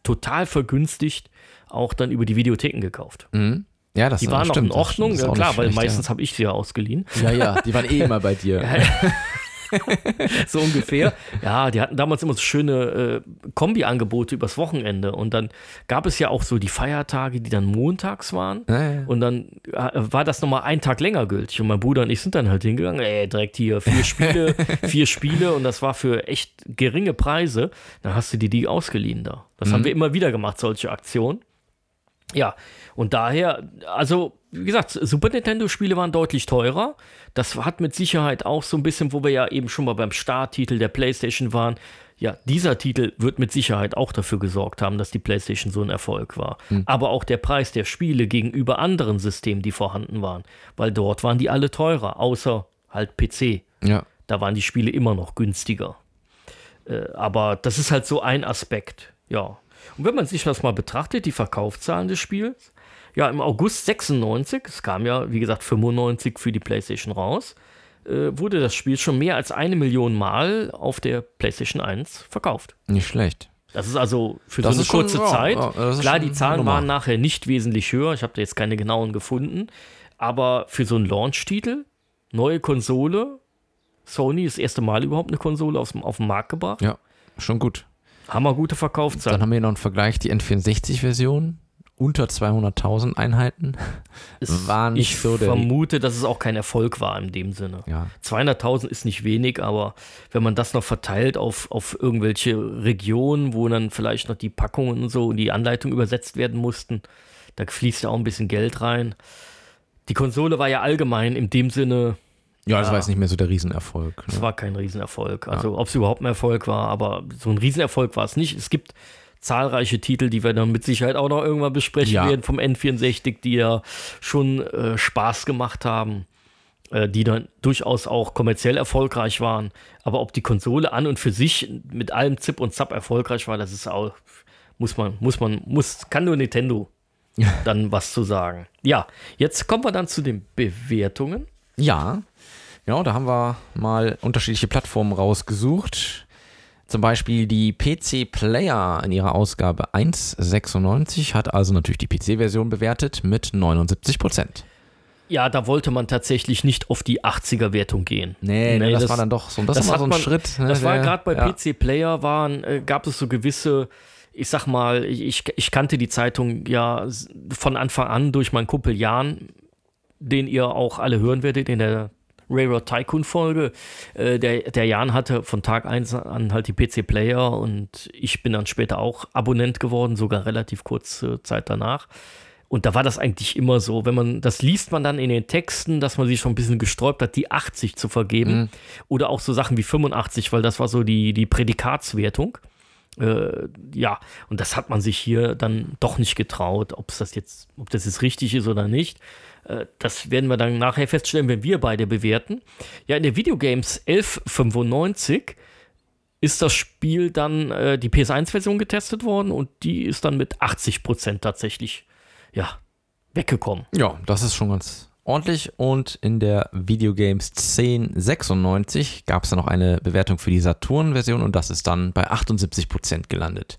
total vergünstigt auch dann über die Videotheken gekauft. Mhm. Ja, das Die waren noch stimmt. in Ordnung, ja klar, weil meistens habe ich sie ja ausgeliehen. Ja. ja, ja, die waren eh immer bei dir. so ungefähr. Ja, die hatten damals immer so schöne äh, Kombi-Angebote übers Wochenende. Und dann gab es ja auch so die Feiertage, die dann montags waren. Ja, ja. Und dann äh, war das nochmal einen Tag länger gültig. Und mein Bruder und ich sind dann halt hingegangen, ey, direkt hier vier Spiele, vier Spiele. Und das war für echt geringe Preise. Dann hast du dir die ausgeliehen da. Das haben wir immer wieder gemacht, solche Aktionen. Ja, und daher, also wie gesagt, Super Nintendo-Spiele waren deutlich teurer. Das hat mit Sicherheit auch so ein bisschen, wo wir ja eben schon mal beim Starttitel der PlayStation waren. Ja, dieser Titel wird mit Sicherheit auch dafür gesorgt haben, dass die PlayStation so ein Erfolg war. Aber auch der Preis der Spiele gegenüber anderen Systemen, die vorhanden waren, weil dort waren die alle teurer, außer halt PC. ja. Da waren die Spiele immer noch günstiger. Äh, aber das ist halt so ein Aspekt, ja. Und wenn man sich das mal betrachtet, die Verkaufszahlen des Spiels, ja, im August 96, es kam ja, wie gesagt, 95 für die PlayStation raus, äh, wurde das Spiel schon mehr als eine Million Mal auf der PlayStation 1 verkauft. Nicht schlecht. Das ist also für Das so eine schon- kurze ja, Zeit. ja, Klar, schon die Zahlen waren nachher nicht wesentlich höher. Ich habe da jetzt keine genauen gefunden. Aber für so einen Launch-Titel, neue Konsole, Sony das erste Mal überhaupt eine Konsole auf, auf den Markt gebracht. Ja, schon gut. Hammer gute Dann Verkaufszahlen. haben wir noch einen Vergleich, die N64-Version. Unter 200.000 Einheiten. Es- war nicht ich so der- vermute, dass es auch kein Erfolg war in dem Sinne. Ja. 200.000 ist nicht wenig, aber wenn man das noch verteilt auf, auf irgendwelche Regionen, wo dann vielleicht noch die Packungen und so und die Anleitung übersetzt werden mussten, da fließt ja auch ein bisschen Geld rein. Die Konsole war ja allgemein in dem Sinne, Ja, das Ja. war jetzt nicht mehr so der Riesenerfolg. es Ne? war kein Riesenerfolg. Also ob es überhaupt ein Erfolg war, aber so ein Riesenerfolg war es nicht. Es gibt zahlreiche Titel, die wir dann mit Sicherheit auch noch irgendwann besprechen Ja. werden vom N64, die ja schon äh, Spaß gemacht haben, äh, die dann durchaus auch kommerziell erfolgreich waren. Aber ob die Konsole an und für sich mit allem Zip und Zap erfolgreich war, das ist auch, muss man, muss man, muss, kann nur Nintendo dann was zu sagen. Ja, jetzt kommen wir dann zu den Bewertungen. Ja, genau, da haben wir mal unterschiedliche Plattformen rausgesucht. Zum Beispiel die PC Player in ihrer Ausgabe 1.96 hat also natürlich die PC-Version bewertet mit 79 Prozent. Ja, da wollte man tatsächlich nicht auf die 80er-Wertung gehen. Nee, nee, das, war dann doch so, das, war hat so ein man- Schritt. ne, Das war gerade bei ja. PC Player waren, äh, gab es so gewisse, ich sag mal, ich, ich kannte die Zeitung ja von Anfang an durch meinen Kumpel Jan, den ihr auch alle hören werdet in der Railroad Tycoon Folge. Äh, der, der Jan hatte von Tag 1 an halt die PC Player und ich bin dann später auch Abonnent geworden, sogar relativ kurze Zeit danach. Und da war das eigentlich immer so. Wenn man, das liest man dann in den Texten, dass man sich schon ein bisschen gesträubt hat, die 80 zu vergeben. Oder auch so Sachen wie 85, weil das war so die, die Prädikatswertung. Äh, ja, und das hat man sich hier dann doch nicht getraut, ob das jetzt, ob das jetzt richtig ist oder nicht. Äh, das werden wir dann nachher feststellen, wenn wir beide bewerten. Ja, in der Videogames 1195 ist das Spiel dann äh, die PS1-Version getestet worden und die ist dann mit 80% tatsächlich, ja, weggekommen. Ja, das ist schon ganz ordentlich. Und in der Videogames 1096 gab es dann noch eine Bewertung für die Saturn-Version und das ist dann bei 78% gelandet.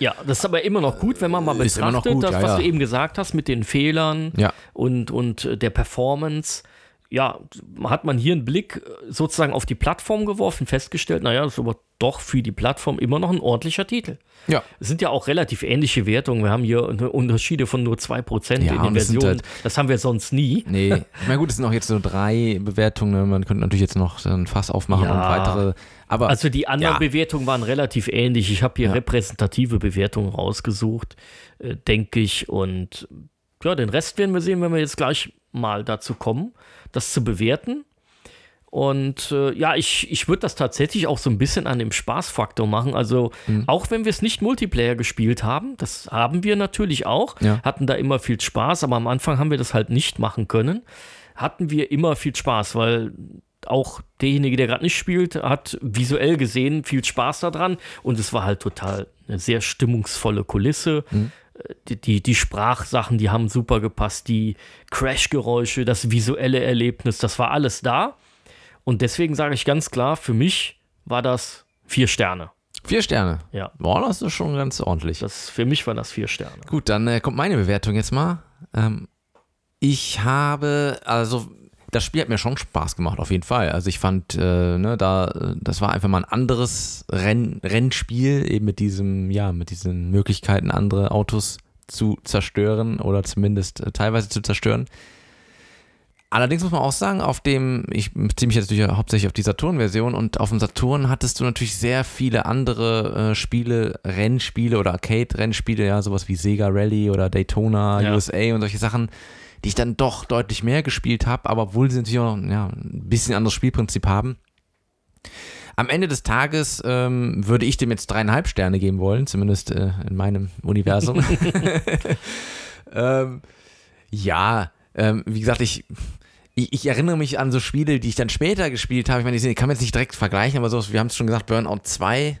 Ja, das ist aber immer noch gut, wenn man mal betrachtet, gut, das, ja, was ja. du eben gesagt hast mit den Fehlern Ja. und, und äh, der Performance. Ja, hat man hier einen Blick äh, sozusagen auf die Plattform geworfen, festgestellt, naja, das ist aber doch für die Plattform immer noch ein ordentlicher Titel. Ja. Es sind ja auch relativ ähnliche Wertungen. Wir haben hier Unterschiede von nur 2% Ja, in den Versionen. halt- das haben wir sonst nie. Nee, na gut, es sind auch jetzt nur drei Bewertungen. Man könnte natürlich jetzt noch ein Fass aufmachen Ja. und weitere. Aber Also die anderen Ja. Bewertungen waren relativ ähnlich. Ich habe hier Ja. repräsentative Bewertungen rausgesucht, äh, denke ich. Und ja, den Rest werden wir sehen, wenn wir jetzt gleich mal dazu kommen, das zu bewerten. Und äh, ja, ich, ich würde das tatsächlich auch so ein bisschen an dem Spaßfaktor machen. Also Mhm. auch wenn wir es nicht Multiplayer gespielt haben, das haben wir natürlich auch, Ja. hatten da immer viel Spaß, aber am Anfang haben wir das halt nicht machen können. Hatten wir immer viel Spaß, weil auch derjenige, der gerade nicht spielt, hat visuell gesehen viel Spaß daran und es war halt total eine sehr stimmungsvolle Kulisse. Äh, Die, die, die Sprachsachen, die haben super gepasst, die Crash-Geräusche, das visuelle Erlebnis, das war alles da. Und deswegen sage ich ganz klar, für mich war das vier Sterne. vier Sterne. Ja, Boah, das ist schon ganz ordentlich. das, für mich war das vier Sterne. Gut, dann äh, kommt meine Bewertung jetzt mal. Ähm, ich habe, also das Spiel hat mir schon Spaß gemacht, auf jeden Fall. Also ich fand, äh, ne, da, das war einfach mal ein anderes Renn, Rennspiel, eben mit diesem, ja, mit diesen Möglichkeiten, andere Autos zu zerstören oder zumindest äh, teilweise zu zerstören. Allerdings muss man auch sagen, auf dem, ich beziehe mich jetzt natürlich hauptsächlich auf die Saturn-Version und auf dem Saturn hattest du natürlich sehr viele andere äh, Spiele, Rennspiele oder Arcade-Rennspiele, ja, sowas wie Sega Rally oder Daytona Ja. USA und solche Sachen, die ich dann doch deutlich mehr gespielt habe, aber obwohl sie natürlich auch ja, ein bisschen anderes Spielprinzip haben. Am Ende des Tages ähm, würde ich dem jetzt dreieinhalb Sterne geben wollen, zumindest äh, in meinem Universum. ähm, ja, ähm, wie gesagt, ich, ich, ich erinnere mich an so Spiele, die ich dann später gespielt habe. Ich meine, die kann man jetzt nicht direkt vergleichen, aber so, wir haben es schon gesagt, Burnout 2,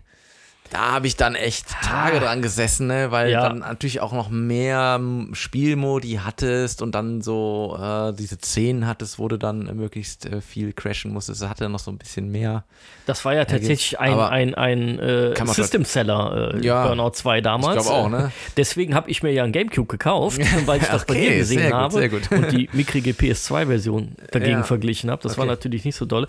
da habe ich dann echt Tage dran gesessen, ne? weil Ja. dann natürlich auch noch mehr Spielmodi hattest und dann so äh, diese Szenen hattest, wo du dann möglichst äh, viel crashen musstest. Das hatte noch so ein bisschen mehr. Das war ja tatsächlich ein, aber ein, ein äh, System Seller, äh, Ja, Burnout 2 damals. ich glaub auch, ne? Deswegen habe ich mir ja einen Gamecube gekauft, weil ich das bei Okay, dir gesehen gut, habe sehr gut. und die mickrige PS2-Version dagegen Ja. verglichen habe. Das war Okay. natürlich nicht so doll.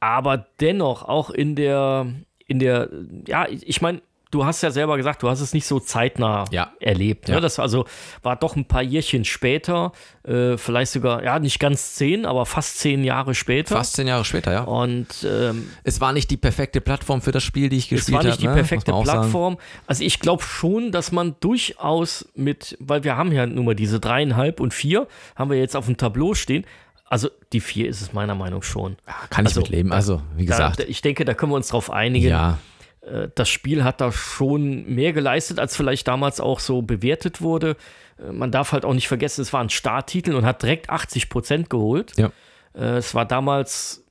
Aber dennoch, auch in der, in der, ja, ich meine, du hast ja selber gesagt, du hast es nicht so zeitnah Ja. erlebt. Ne? Ja. Das also war doch ein paar Jährchen später, äh, vielleicht sogar, ja, nicht ganz zehn, aber fast zehn Jahre später. Fast zehn Jahre später, ja. Und ähm, Es war nicht die perfekte Plattform für das Spiel, die ich es gespielt war habe. nicht die ne? perfekte auch sagen. Plattform. Also ich glaube schon, dass man durchaus mit, weil wir haben ja nun mal diese dreieinhalb und vier, haben wir jetzt auf dem Tableau stehen. Also die vier ist es meiner Meinung schon. Ja, kann ich Also, mitleben. Also, wie gesagt. da, ich denke, da können wir uns drauf einigen. ja, Äh, Das Spiel hat da schon mehr geleistet, als vielleicht damals auch so bewertet wurde. Äh, Man darf halt auch nicht vergessen, es war ein Starttitel und hat direkt 80 Prozent geholt. ja, Äh, Es war damals,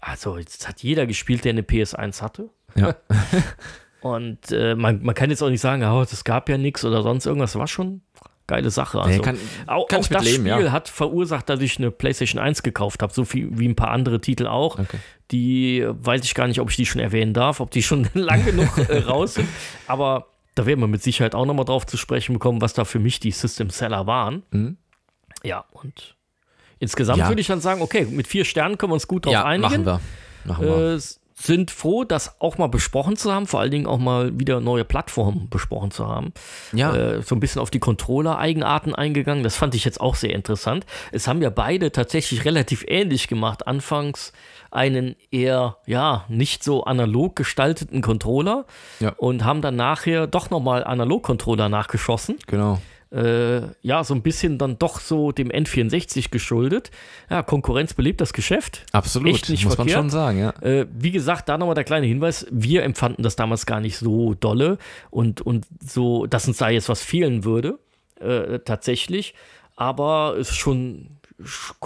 also jetzt hat jeder gespielt, der eine PS1 hatte. ja. Und äh, man, man kann jetzt auch nicht sagen, oh, das gab ja nichts oder sonst irgendwas. War schon geile Sache. Also, Nee, kann- auch kann auch das leben, Spiel ja. hat verursacht, dass ich eine PlayStation 1 gekauft habe, so viel wie ein paar andere Titel auch. Okay. Die äh, weiß ich gar nicht, ob ich die schon erwähnen darf, ob die schon lang genug äh, raus sind. Aber da werden wir mit Sicherheit auch nochmal drauf zu sprechen bekommen, was da für mich die System Seller waren. Mhm. Ja, und insgesamt Ja. würde ich dann sagen, okay, mit vier Sternen können wir uns gut drauf ja einigen machen wir. Machen wir. äh, sind froh, das auch mal besprochen zu haben, vor allen Dingen auch mal wieder neue Plattformen besprochen zu haben. ja, Äh, so ein bisschen auf die Controller-Eigenarten eingegangen. Das fand ich jetzt auch sehr interessant. Es haben ja beide tatsächlich relativ ähnlich gemacht. Anfangs einen eher, ja, nicht so analog gestalteten Controller Ja. und haben dann nachher doch nochmal Analog-Controller nachgeschossen. genau. Äh, ja, so ein bisschen dann doch so dem N64 geschuldet. Ja, Konkurrenz belebt das Geschäft. Absolut, Echt nicht muss man verkehrt. schon sagen, ja. Äh, wie gesagt, da nochmal der kleine Hinweis, wir empfanden das damals gar nicht so dolle und, und so, dass uns da jetzt was fehlen würde, äh, tatsächlich. Aber es ist schon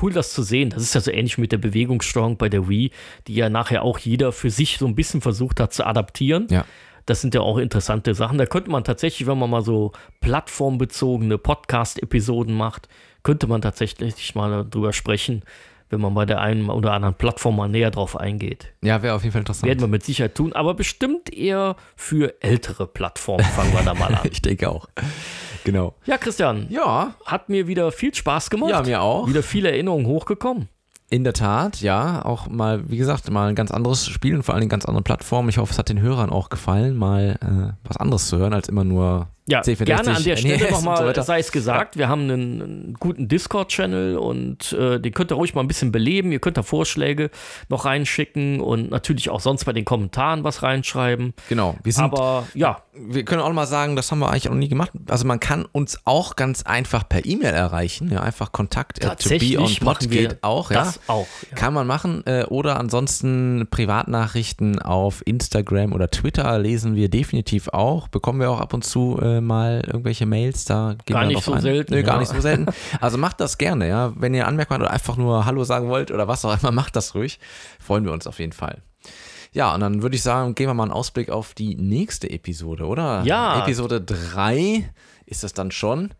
cool, das zu sehen. Das ist ja so ähnlich mit der Bewegungssteuerung bei der Wii, die ja nachher auch jeder für sich so ein bisschen versucht hat zu adaptieren. Ja. Das sind ja auch interessante Sachen. Da könnte man tatsächlich, wenn man mal so plattformbezogene Podcast-Episoden macht, könnte man tatsächlich mal darüber sprechen, wenn man bei der einen oder anderen Plattform mal näher drauf eingeht. Ja, wäre auf jeden Fall interessant. Werden wir mit Sicherheit tun, aber bestimmt eher für ältere Plattformen. Fangen wir da mal an. ich denke auch. Genau. Ja, Christian, Ja, hat mir wieder viel Spaß gemacht. Ja, mir auch. Wieder viele Erinnerungen hochgekommen. In der Tat, ja. Auch mal, wie gesagt, mal ein ganz anderes Spiel und vor allem ganz andere Plattformen. Ich hoffe, es hat den Hörern auch gefallen, mal äh, was anderes zu hören, als immer nur Ja, C64, gerne an der Stelle so nochmal weiter. sei es gesagt, wir haben einen, einen guten Discord-Channel und äh, den könnt ihr ruhig mal ein bisschen beleben. Ihr könnt da Vorschläge noch reinschicken und natürlich auch sonst bei den Kommentaren was reinschreiben. Genau. Wir sind Aber ja, wir können auch noch mal sagen, das haben wir eigentlich auch noch nie gemacht. Also man kann uns auch ganz einfach per E-Mail erreichen. Ja, einfach Kontakt at Tatsächlich machen wir geht auch. Ja. das auch. Ja. Kann man machen. Äh, oder ansonsten Privatnachrichten auf Instagram oder Twitter lesen wir definitiv auch. Bekommen wir auch ab und zu äh, mal irgendwelche Mails. Da Gar wir nicht so ein. selten, Nö, gar ja. nicht so selten. Also macht das gerne, ja. Wenn ihr Anmerkungen habt oder einfach nur Hallo sagen wollt oder was auch immer, macht das ruhig. Freuen wir uns auf jeden Fall. Ja, und dann würde ich sagen, gehen wir mal einen Ausblick auf die nächste Episode, oder? Ja. Episode 3 ist das dann schon.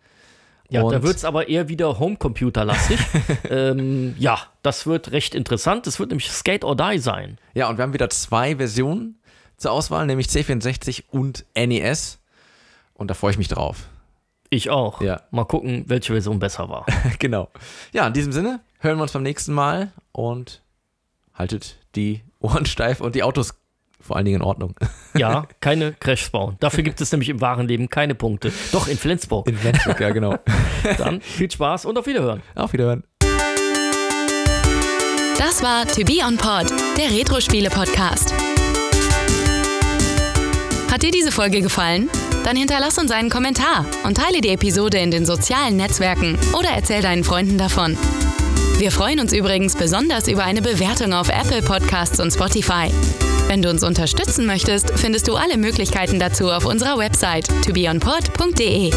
Ja, da Und- wird es aber eher wieder Homecomputer-lastig. ähm, ja, das wird recht interessant. Es wird nämlich Skate or Die sein. Ja, und wir haben wieder zwei Versionen zur Auswahl, nämlich C64 und NES. Und da freue ich mich drauf. Ich auch. Ja. Mal gucken, welche Version besser war. genau. Ja, in diesem Sinne hören wir uns beim nächsten Mal und haltet die Ohren steif und die Autos vor allen Dingen in Ordnung. Ja, keine Crashs bauen. Dafür gibt es nämlich im wahren Leben keine Punkte. Doch, in Flensburg. In Flensburg, ja, genau. Dann viel Spaß und auf Wiederhören. Auf Wiederhören. Das war To Be On Pod, der Retro-Spiele-Podcast. Hat dir diese Folge gefallen? Dann hinterlass uns einen Kommentar und teile die Episode in den sozialen Netzwerken oder erzähl deinen Freunden davon. Wir freuen uns übrigens besonders über eine Bewertung auf Apple Podcasts und Spotify. Wenn du uns unterstützen möchtest, findest du alle Möglichkeiten dazu auf unserer Website tobeonpod.de.